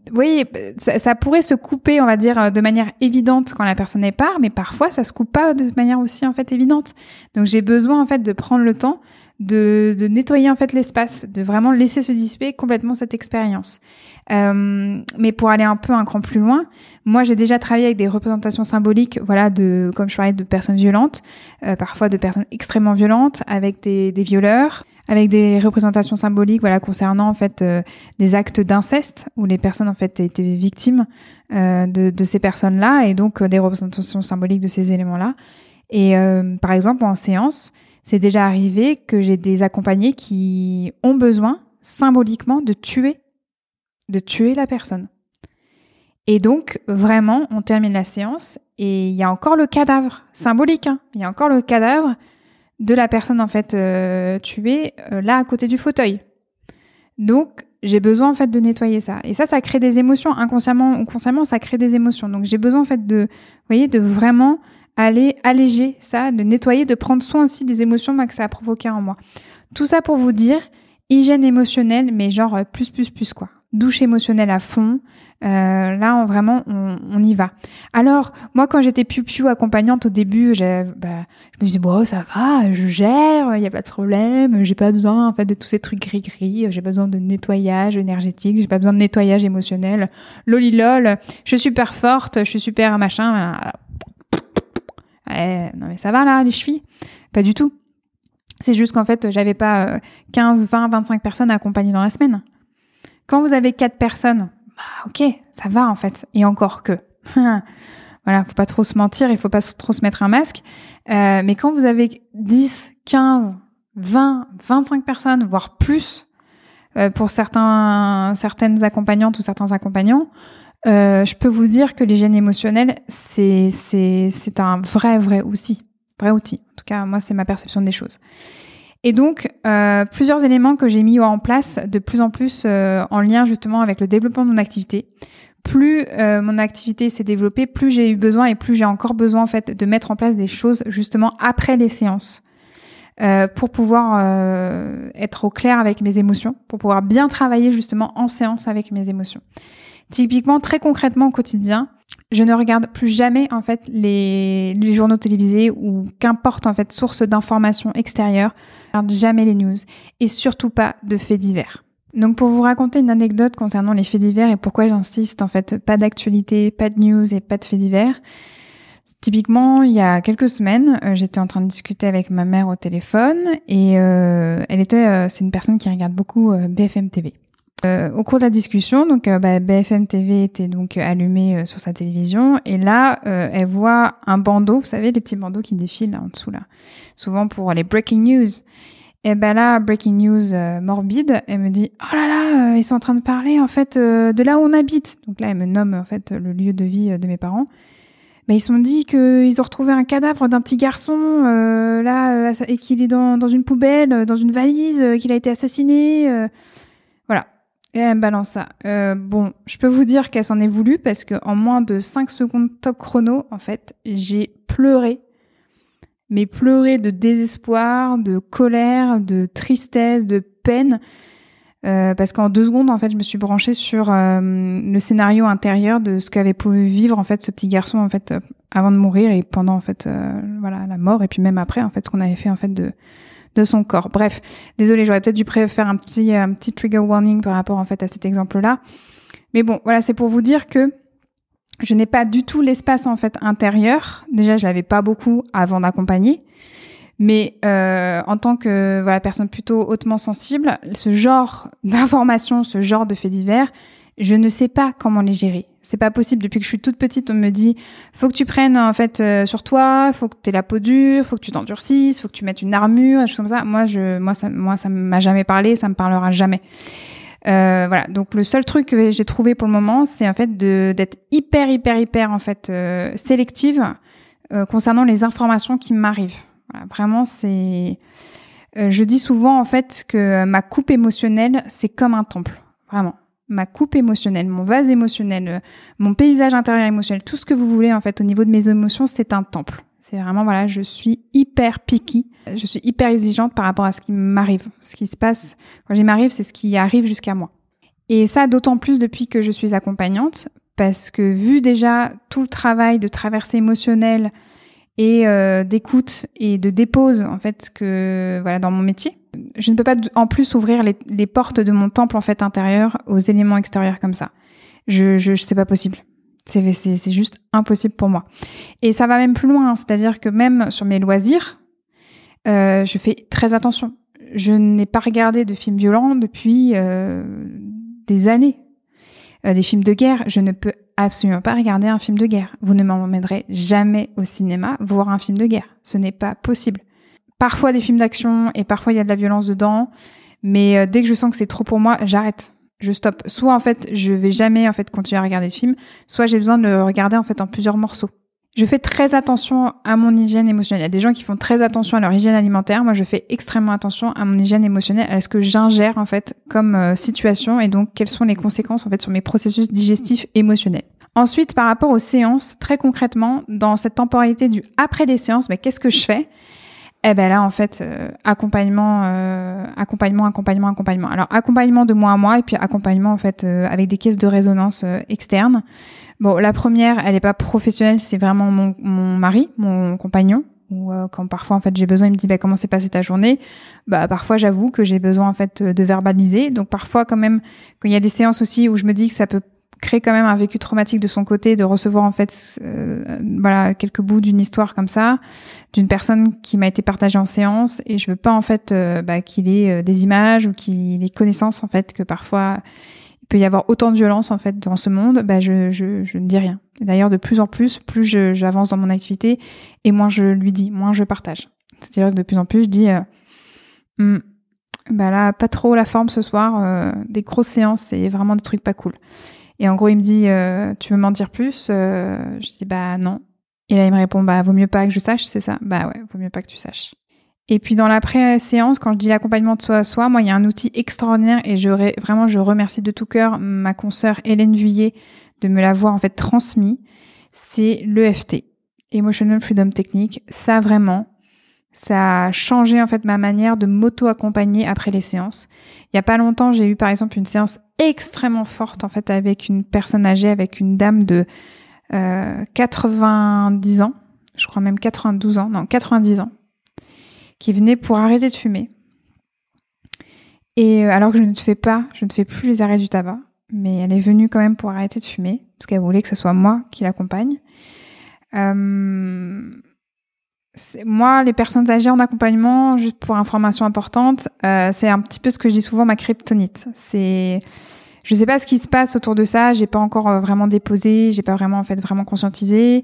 Speaker 1: vous voyez, ça, pourrait se couper, on va dire, de manière évidente quand la personne est part, mais parfois ça se coupe pas de manière aussi en fait évidente. Donc j'ai besoin en fait de prendre le temps de, de nettoyer en fait l'espace, de vraiment laisser se dissiper complètement cette expérience. Euh, mais pour aller un peu un cran plus loin, moi j'ai déjà travaillé avec des représentations symboliques, voilà, de comme je parlais de personnes violentes, euh, parfois de personnes extrêmement violentes, avec des, des violeurs, avec des représentations symboliques, voilà, concernant en fait euh, des actes d'inceste où les personnes en fait étaient victimes euh, de, de, ces personnes-là et donc des représentations symboliques de ces éléments-là. Et par exemple en séance, c'est déjà arrivé que j'ai des accompagnés qui ont besoin symboliquement de tuer de tuer la personne. Et donc, vraiment, on termine la séance et il y a encore le cadavre, symbolique, hein. il y a encore le cadavre de la personne en fait euh, tuée euh, là à côté du fauteuil. Donc, j'ai besoin en fait de nettoyer ça. Et ça, ça crée des émotions inconsciemment ou consciemment, ça crée des émotions. Donc, j'ai besoin en fait de, voyez, de vraiment aller alléger ça, de nettoyer, de prendre soin aussi des émotions que ça a provoqué en moi. Tout ça pour vous dire, hygiène émotionnelle, mais genre euh, plus, plus, plus quoi douche émotionnelle à fond. Euh, là, vraiment, on, y va. Alors, moi, quand j'étais piou-piou accompagnante au début, bah, je me disais, bon, ça va, je gère, il n'y a pas de problème, j'ai pas besoin, en fait, de tous ces trucs gris-gris, j'ai besoin de nettoyage énergétique, j'ai pas besoin de nettoyage émotionnel. Lolilol, je suis super forte, je suis super machin. Non, mais ça va, là, les chevilles? Pas du tout. C'est juste qu'en fait, j'avais pas 15, 20, 25 personnes à accompagner dans la semaine. Quand vous avez quatre personnes, bah, ok, ça va en fait. Et encore que. voilà, faut pas trop se mentir, il faut pas trop se mettre un masque. Euh, mais quand vous avez 10, 15, 20, 25 personnes, voire plus, euh, pour certains, certaines accompagnantes ou certains accompagnants, euh, je peux vous dire que l'hygiène émotionnelle, c'est, c'est, un vrai, vrai outil. Vrai outil. En tout cas, moi, c'est ma perception des choses. Et donc, euh, plusieurs éléments que j'ai mis en place de plus en plus euh, en lien justement avec le développement de mon activité. Plus euh, mon activité s'est développée, plus j'ai eu besoin et plus j'ai encore besoin en fait de mettre en place des choses justement après les séances. pour pouvoir être au clair avec mes émotions, pour pouvoir bien travailler justement en séance avec mes émotions. Typiquement, très concrètement au quotidien, je ne regarde plus jamais en fait les, journaux télévisés ou qu'importe en fait source d'informations extérieures. Je regarde jamais les news et surtout pas de faits divers. Donc pour vous raconter une anecdote concernant les faits divers et pourquoi j'insiste en fait pas d'actualité, pas de news et pas de faits divers. Typiquement, il y a quelques semaines, euh, j'étais en train de discuter avec ma mère au téléphone et euh, elle était, euh, c'est une personne qui regarde beaucoup BFM TV. Euh, au cours de la discussion, donc euh, bah, BFM TV était donc allumé euh, sur sa télévision et là, elle voit un bandeau, vous savez, les petits bandeaux qui défilent là, en dessous là, souvent pour les breaking news. Et ben là, breaking news morbide, elle me dit oh là là, ils sont en train de parler en fait de là où on habite. Donc là, elle me nomme en fait le lieu de vie de mes parents. Mais ils sont dit qu'ils ont retrouvé un cadavre d'un petit garçon là et qu'il est dans une poubelle, dans une valise, qu'il a été assassiné. Et elle me balance ça. Euh, bon, je peux vous dire qu'elle s'en est voulu parce que en moins de 5 secondes top chrono, en fait, j'ai pleuré. Mais pleuré de désespoir, de colère, de tristesse, de peine. Euh, parce qu'en deux secondes, en fait, je me suis branchée sur euh, le scénario intérieur de ce qu'avait pu vivre en fait ce petit garçon en fait avant de mourir et pendant en fait voilà la mort et puis même après en fait ce qu'on avait fait en fait de de son corps. Bref, désolé, j'aurais peut-être dû faire un petit, un petit trigger warning par rapport en fait à cet exemple-là. Mais bon, voilà, c'est pour vous dire que je n'ai pas du tout l'espace en fait intérieur. Déjà, je l'avais pas beaucoup avant d'accompagner. Mais euh, en tant que voilà personne plutôt hautement sensible, ce genre d'informations, ce genre de faits divers, je ne sais pas comment les gérer. C'est pas possible. Depuis que je suis toute petite, on me dit faut que tu prennes en fait euh, sur toi, faut que tu aies la peau dure, faut que tu t'endurcisses, faut que tu mettes une armure, des choses comme ça. Moi, je, moi, ça, moi, ça m'a jamais parlé, ça me parlera jamais. Euh, voilà. Donc le seul truc que j'ai trouvé pour le moment, c'est en fait d'être hyper, hyper, hyper en fait euh, sélective euh, concernant les informations qui m'arrivent. Vraiment, c'est. Euh, je dis souvent en fait que ma coupe émotionnelle, c'est comme un temple. Vraiment ma coupe émotionnelle, mon vase émotionnel, euh, mon paysage intérieur émotionnel, tout ce que vous voulez en fait au niveau de mes émotions, c'est un temple. C'est vraiment voilà, je suis hyper picky, je suis hyper exigeante par rapport à ce qui m'arrive. Ce qui se passe quand j'y m'arrive, c'est ce qui arrive jusqu'à moi. Et ça d'autant plus depuis que je suis accompagnante parce que vu déjà tout le travail de traversée émotionnelle et euh, d'écoute et de dépose en fait que voilà dans mon métier Je ne peux pas en plus ouvrir les, portes de mon temple en fait intérieur aux éléments extérieurs comme ça. Je, je, c'est pas possible. C'est, c'est, c'est juste impossible pour moi. Et ça va même plus loin, hein. c'est-à-dire que même sur mes loisirs, euh, je fais très attention. Je n'ai pas regardé de films violents depuis euh, des années. Euh, des films de guerre, je ne peux absolument pas regarder un film de guerre. Vous ne m'emmènerez jamais au cinéma voir un film de guerre. Ce n'est pas possible. Parfois des films d'action et parfois il y a de la violence dedans, mais euh, dès que je sens que c'est trop pour moi, j'arrête. Je stoppe. Soit en fait, je vais jamais en fait continuer à regarder le film, soit j'ai besoin de le regarder en fait en plusieurs morceaux. Je fais très attention à mon hygiène émotionnelle. Il y a des gens qui font très attention à leur hygiène alimentaire. Moi, je fais extrêmement attention à mon hygiène émotionnelle, à ce que j'ingère en fait comme euh, situation et donc quelles sont les conséquences en fait sur mes processus digestifs émotionnels. Ensuite, par rapport aux séances, très concrètement, dans cette temporalité du après les séances, mais qu'est-ce que je fais? Eh ben là, en fait, euh, accompagnement, euh, accompagnement, accompagnement, accompagnement. Alors accompagnement de mois à mois et puis accompagnement en fait avec des caisses de résonance externes. Bon, la première, elle est pas professionnelle, c'est vraiment mon, mon mari, mon compagnon. Ou euh, quand parfois en fait j'ai besoin, il me dit bah, comment s'est passée ta journée? Bah parfois j'avoue que j'ai besoin en fait de verbaliser. Donc parfois quand même quand il y a des séances aussi où je me dis que ça peut créer quand même un vécu traumatique de son côté, de recevoir en fait euh, voilà quelques bouts d'une histoire comme ça, d'une personne qui m'a été partagée en séance et je veux pas en fait euh, bah, qu'il ait des images ou qu'il ait connaissance en fait que parfois peut y avoir autant de violence en fait dans ce monde, bah je, je, je ne dis rien. D'ailleurs, de plus en plus, plus j'avance dans mon activité et moins je lui dis, moins je partage. C'est-à-dire de plus en plus, je dis, euh, hum, bah là, pas trop la forme ce soir, euh, des grosses séances, c'est vraiment des trucs pas cool. Et en gros, il me dit, euh, tu veux m'en dire plus Je dis, bah non. Et là, il me répond, bah vaut mieux pas que je sache, c'est ça? Bah ouais, vaut mieux pas que tu saches. Et puis dans l'après-séance, quand je dis l'accompagnement de soi à soi, moi, il y a un outil extraordinaire et je vraiment, je remercie de tout cœur ma consoeur Hélène Vuillet de me l'avoir en fait transmis. C'est l'EFT, Emotional Freedom Technique. Ça vraiment, ça a changé en fait ma manière de m'auto-accompagner après les séances. Il y a pas longtemps, j'ai eu par exemple une séance extrêmement forte en fait avec une personne âgée, avec une dame de euh, 90 ans, je crois même 92 ans, non 90 ans qui venait pour arrêter de fumer. Et euh, alors que je ne fais pas, je ne fais plus les arrêts du tabac, mais elle est venue quand même pour arrêter de fumer, parce qu'elle voulait que ce soit moi qui l'accompagne. Euh, moi, les personnes âgées en accompagnement, juste pour information importante, euh, c'est un petit peu ce que je dis souvent ma kryptonite. C'est je sais pas ce qui se passe autour de ça, j'ai pas encore euh, vraiment déposé, j'ai pas vraiment en fait vraiment conscientisé,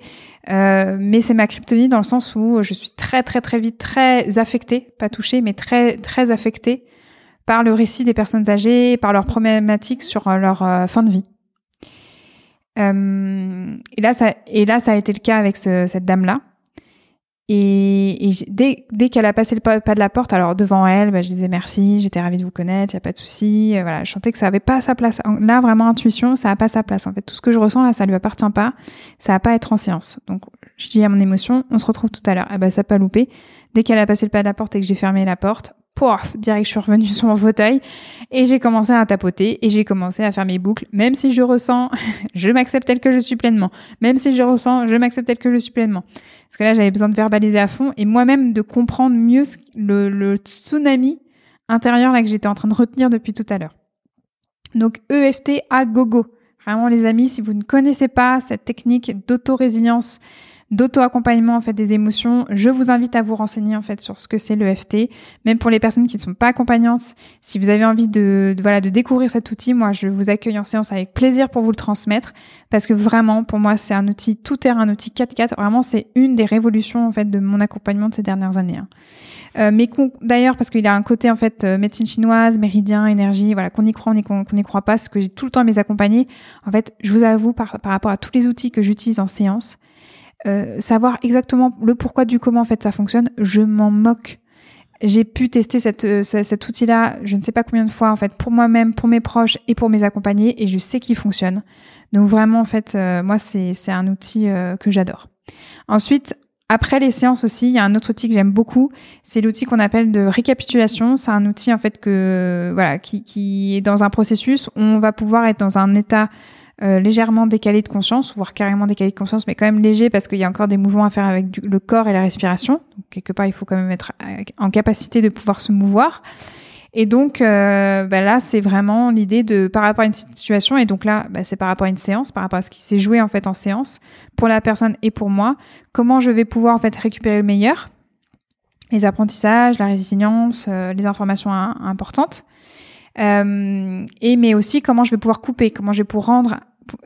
Speaker 1: euh, mais c'est ma kryptonite dans le sens où je suis très très très vite très affectée, pas touchée, mais très très affectée par le récit des personnes âgées, par leurs problématiques sur euh, leur fin de vie. et là ça et là ça a été le cas avec cette dame là et, dès, dès qu'elle a passé le pas, de la porte, alors devant elle, bah, je disais merci, j'étais ravie de vous connaître, il y a pas de souci. Euh, voilà, je sentais que ça avait pas sa place. Là, vraiment, intuition, ça a pas sa place. En fait, tout ce que je ressens là, ça lui appartient pas. Ça va pas être en séance. Donc, je dis à mon émotion, on se retrouve tout à l'heure. Eh ben, ça pas loupé. Dès qu'elle a passé le pas de la porte et que j'ai fermé la porte, pouf, direct, je suis revenue sur mon fauteuil et j'ai commencé à tapoter et j'ai commencé à faire mes boucles. Même si je ressens, je m'accepte tel que je suis pleinement. Même si je ressens, je m'accepte tel que je suis pleinement. Parce que là, j'avais besoin de verbaliser à fond et moi-même de comprendre mieux le, le tsunami intérieur là que j'étais en train de retenir depuis tout à l'heure. Donc EFT à gogo. Vraiment les amis, si vous ne connaissez pas cette technique d'auto-résilience, d'auto-accompagnement en fait des émotions, je vous invite à vous renseigner en fait sur ce que c'est l'EFT. Même pour les personnes qui ne sont pas accompagnantes, si vous avez envie de, voilà de découvrir cet outil, moi je vous accueille en séance avec plaisir pour vous le transmettre parce que vraiment pour moi c'est un outil tout terrain, un outil 4x4. Vraiment c'est une des révolutions en fait de mon accompagnement de ces dernières années. Hein. Euh, mais d'ailleurs parce qu'il a un côté en fait euh, médecine chinoise, méridien, énergie, voilà qu'on y croit, qu'on n'y croit pas, ce que j'ai tout le temps mes accompagnés. En fait, je vous avoue par, par rapport à tous les outils que j'utilise en séance, euh, savoir exactement le pourquoi du comment en fait ça fonctionne, je m'en moque. J'ai pu tester cette, euh, cet outil-là, je ne sais pas combien de fois en fait, pour moi-même, pour mes proches et pour mes accompagnés, et je sais qu'il fonctionne. Donc vraiment en fait, euh, moi c'est un outil que j'adore. Ensuite, après les séances aussi, il y a un autre outil que j'aime beaucoup, c'est l'outil qu'on appelle de récapitulation. C'est un outil en fait que voilà qui, qui est dans un processus où on va pouvoir être dans un état euh, légèrement décalé de conscience, voire carrément décalé de conscience, mais quand même léger parce qu'il y a encore des mouvements à faire avec le corps et la respiration. Donc, quelque part, il faut quand même être en capacité de pouvoir se mouvoir. Et donc euh, bah là, c'est vraiment l'idée de par rapport à une situation. Et donc là, bah, c'est par rapport à une séance, par rapport à ce qui s'est joué en fait en séance pour la personne et pour moi. Comment je vais pouvoir en fait récupérer le meilleur, les apprentissages, la résilience, euh, les informations importantes. Euh, et mais aussi comment je vais pouvoir couper, comment je vais pouvoir rendre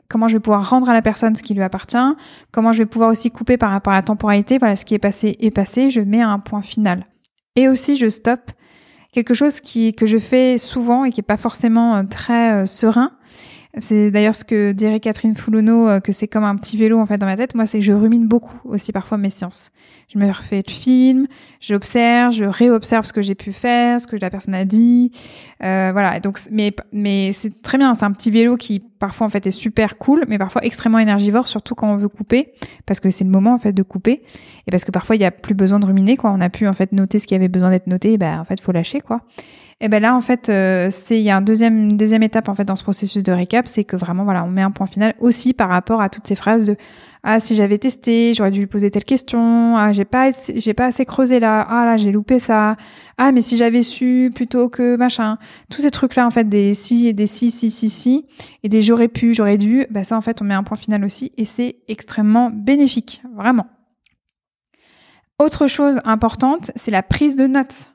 Speaker 1: comment je vais pouvoir rendre à la personne ce qui lui appartient, comment je vais pouvoir aussi couper par rapport à la temporalité, voilà, ce qui est passé est passé, je mets un point final. Et aussi, je stoppe quelque chose qui, que je fais souvent et qui est pas forcément euh, très euh, serein. C'est d'ailleurs ce que dirait Catherine Foulonneau, euh, que c'est comme un petit vélo en fait dans ma tête. Moi, c'est que je rumine beaucoup aussi parfois mes séances. Je me refais le film, j'observe, je réobserve ce que j'ai pu faire, ce que la personne a dit. Euh, voilà. Donc, mais mais c'est très bien. C'est un petit vélo qui parfois en fait est super cool, mais parfois extrêmement énergivore, surtout quand on veut couper, parce que c'est le moment en fait de couper, et parce que parfois il y a plus besoin de ruminer quoi. On a pu en fait noter ce qui avait besoin d'être noté, ben en fait faut lâcher quoi. Et ben là, en fait, euh, c'est il y a un deuxième une deuxième étape en fait dans ce processus de récap, c'est que vraiment voilà, on met un point final aussi par rapport à toutes ces phrases de ah si j'avais testé, j'aurais dû lui poser telle question, ah j'ai pas j'ai pas assez creusé là, ah là j'ai loupé ça, ah mais si j'avais su plutôt que machin, tous ces trucs là en fait des si et des si si si si et des j'aurais pu, j'aurais dû, bah ça en fait on met un point final aussi et c'est extrêmement bénéfique, vraiment. Autre chose importante, c'est la prise de notes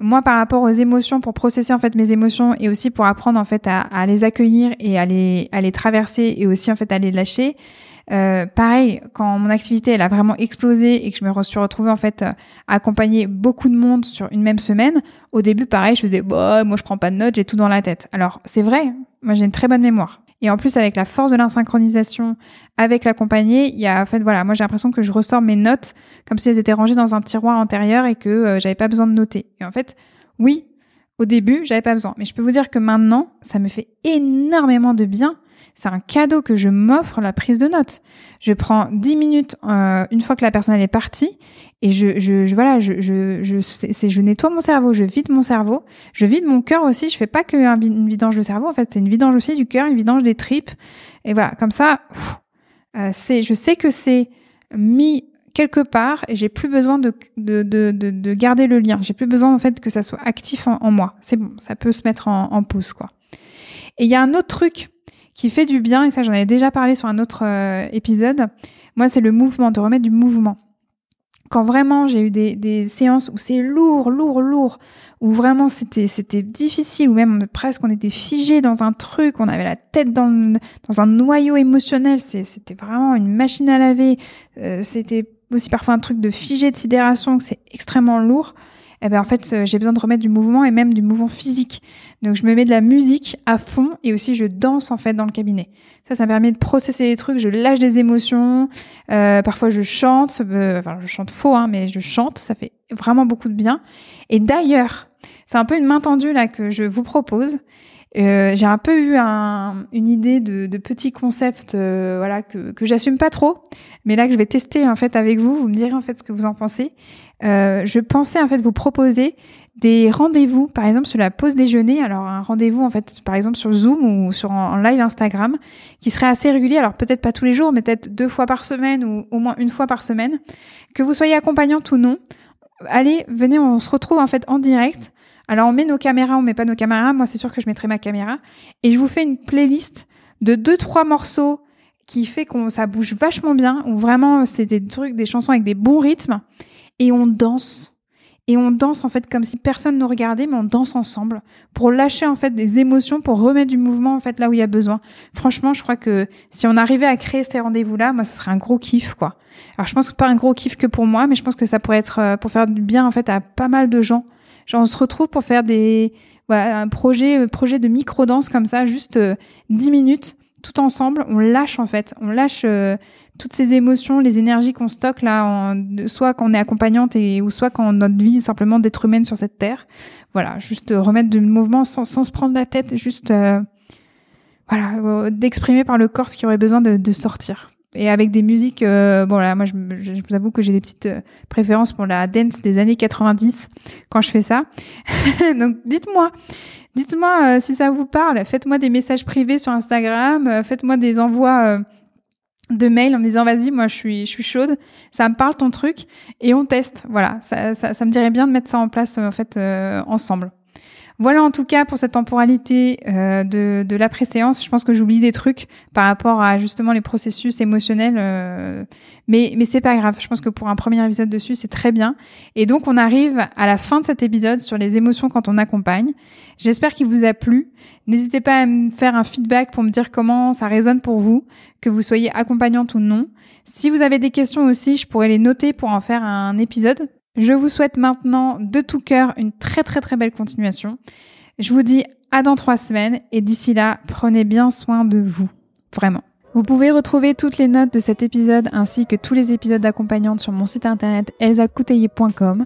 Speaker 1: moi par rapport aux émotions pour processer en fait mes émotions et aussi pour apprendre en fait à, à les accueillir et à les, à les traverser et aussi en fait à les lâcher euh, pareil quand mon activité elle a vraiment explosé et que je me suis retrouvée en fait à accompagner beaucoup de monde sur une même semaine au début pareil je faisais bah moi je prends pas de notes j'ai tout dans la tête. Alors c'est vrai moi j'ai une très bonne mémoire et en plus, avec la force de l'insynchronisation avec l'accompagné, il y a, en fait, voilà, moi j'ai l'impression que je ressors mes notes comme si elles étaient rangées dans un tiroir antérieur et que euh, j'avais pas besoin de noter. Et en fait, oui, au début, j'avais pas besoin. Mais je peux vous dire que maintenant, ça me fait énormément de bien c'est un cadeau que je m'offre la prise de notes. Je prends 10 minutes euh, une fois que la personne est partie et je, je, voilà, je, je, je, c'est, je nettoie mon cerveau, je vide mon cerveau, je vide mon cœur aussi. Je fais pas qu'une une vidange de cerveau, en fait, c'est une vidange aussi du cœur, une vidange des tripes. Et voilà, comme ça, euh, c'est, je sais que c'est mis quelque part et j'ai plus besoin de, de, de, de, garder le lien. J'ai plus besoin en fait que ça soit actif en, moi. C'est bon, ça peut se mettre en, en pause quoi. Et il y a un autre truc qui fait du bien, et ça j'en avais déjà parlé sur un autre euh, épisode, moi c'est le mouvement, de remettre du mouvement. Quand vraiment j'ai eu des, séances où c'est lourd, lourd, lourd, où vraiment c'était c'était difficile, ou même presque on était figé dans un truc, on avait la tête dans, dans un noyau émotionnel, c'était vraiment une machine à laver, euh, c'était aussi parfois un truc de figé de sidération, que c'est extrêmement lourd eh ben en fait euh, j'ai besoin de remettre du mouvement et même du mouvement physique. Donc je me mets de la musique à fond et aussi je danse en fait dans le cabinet. Ça, ça me permet de processer les trucs. Je lâche des émotions. Euh, parfois je chante. Euh, enfin je chante faux, hein, mais je chante. Ça fait vraiment beaucoup de bien. Et d'ailleurs, c'est un peu une main tendue là que je vous propose. Euh, j'ai un peu eu un, une idée de, de petits concepts, euh, voilà, que, que j'assume pas trop, mais là que je vais tester en fait avec vous. Vous me direz en fait ce que vous en pensez. Euh, je pensais en fait vous proposer des rendez-vous, par exemple sur la pause déjeuner. Alors un rendez-vous en fait, par exemple sur Zoom ou sur en live Instagram, qui serait assez régulier. Alors peut-être pas tous les jours, mais peut-être deux fois par semaine ou au moins une fois par semaine. Que vous soyez accompagnante ou non, allez, venez, on se retrouve en fait en direct. Alors on met nos caméras, on met pas nos caméras. Moi c'est sûr que je mettrai ma caméra et je vous fais une playlist de deux trois morceaux qui fait qu'on ça bouge vachement bien. Ou vraiment c'est des trucs, des chansons avec des bons rythmes et on danse. Et on danse en fait comme si personne nous regardait, mais on danse ensemble pour lâcher en fait des émotions, pour remettre du mouvement en fait là où il y a besoin. Franchement, je crois que si on arrivait à créer ces rendez-vous-là, moi, ce serait un gros kiff quoi. Alors je pense que pas un gros kiff que pour moi, mais je pense que ça pourrait être euh, pour faire du bien en fait à pas mal de gens. Genre on se retrouve pour faire des voilà, un projet euh, projet de micro danse comme ça, juste 10 euh, minutes tout ensemble, on lâche en fait, on lâche toutes ces émotions, les énergies qu'on stocke là, soit quand on est accompagnante et ou soit quand notre vie simplement d'être humaine sur cette terre. Voilà, juste remettre du mouvement sans, sans se prendre la tête, juste euh, voilà, euh, d'exprimer par le corps ce qui aurait besoin de, de sortir. Et avec des musiques. Euh, bon là, moi je, je, vous avoue que j'ai des petites euh, préférences pour la dance des années 90 quand je fais ça. Donc dites-moi, dites-moi euh, si ça vous parle. Faites-moi des messages privés sur Instagram. faites-moi des envois de mails en me disant vas-y moi je suis je suis chaude ça me parle ton truc et on teste voilà ça, ça, ça me dirait bien de mettre ça en place en fait ensemble voilà en tout cas pour cette temporalité euh, de, de la préséance. Je pense que j'oublie des trucs par rapport à justement les processus émotionnels, euh, mais mais c'est pas grave. Je pense que pour un premier épisode dessus, c'est très bien. Et donc on arrive à la fin de cet épisode sur les émotions quand on accompagne. J'espère qu'il vous a plu. N'hésitez pas à me faire un feedback pour me dire comment ça résonne pour vous, que vous soyez accompagnante ou non. Si vous avez des questions aussi, je pourrais les noter pour en faire un épisode je vous souhaite maintenant de tout cœur une très très très belle continuation. Je vous dis à dans trois semaines et d'ici là, prenez bien soin de vous. Vraiment. Vous pouvez retrouver toutes les notes de cet épisode ainsi que tous les épisodes d'accompagnante sur mon site internet elsacouteiller.com.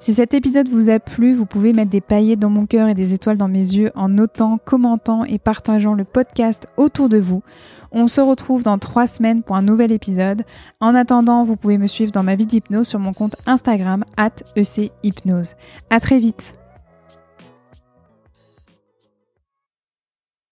Speaker 1: Si cet épisode vous a plu, vous pouvez mettre des paillettes dans mon cœur et des étoiles dans mes yeux en notant, commentant et partageant le podcast autour de vous. On se retrouve dans trois semaines pour un nouvel épisode. En attendant, vous pouvez me suivre dans ma vie d'hypnose sur mon compte Instagram at echypnose. À très vite!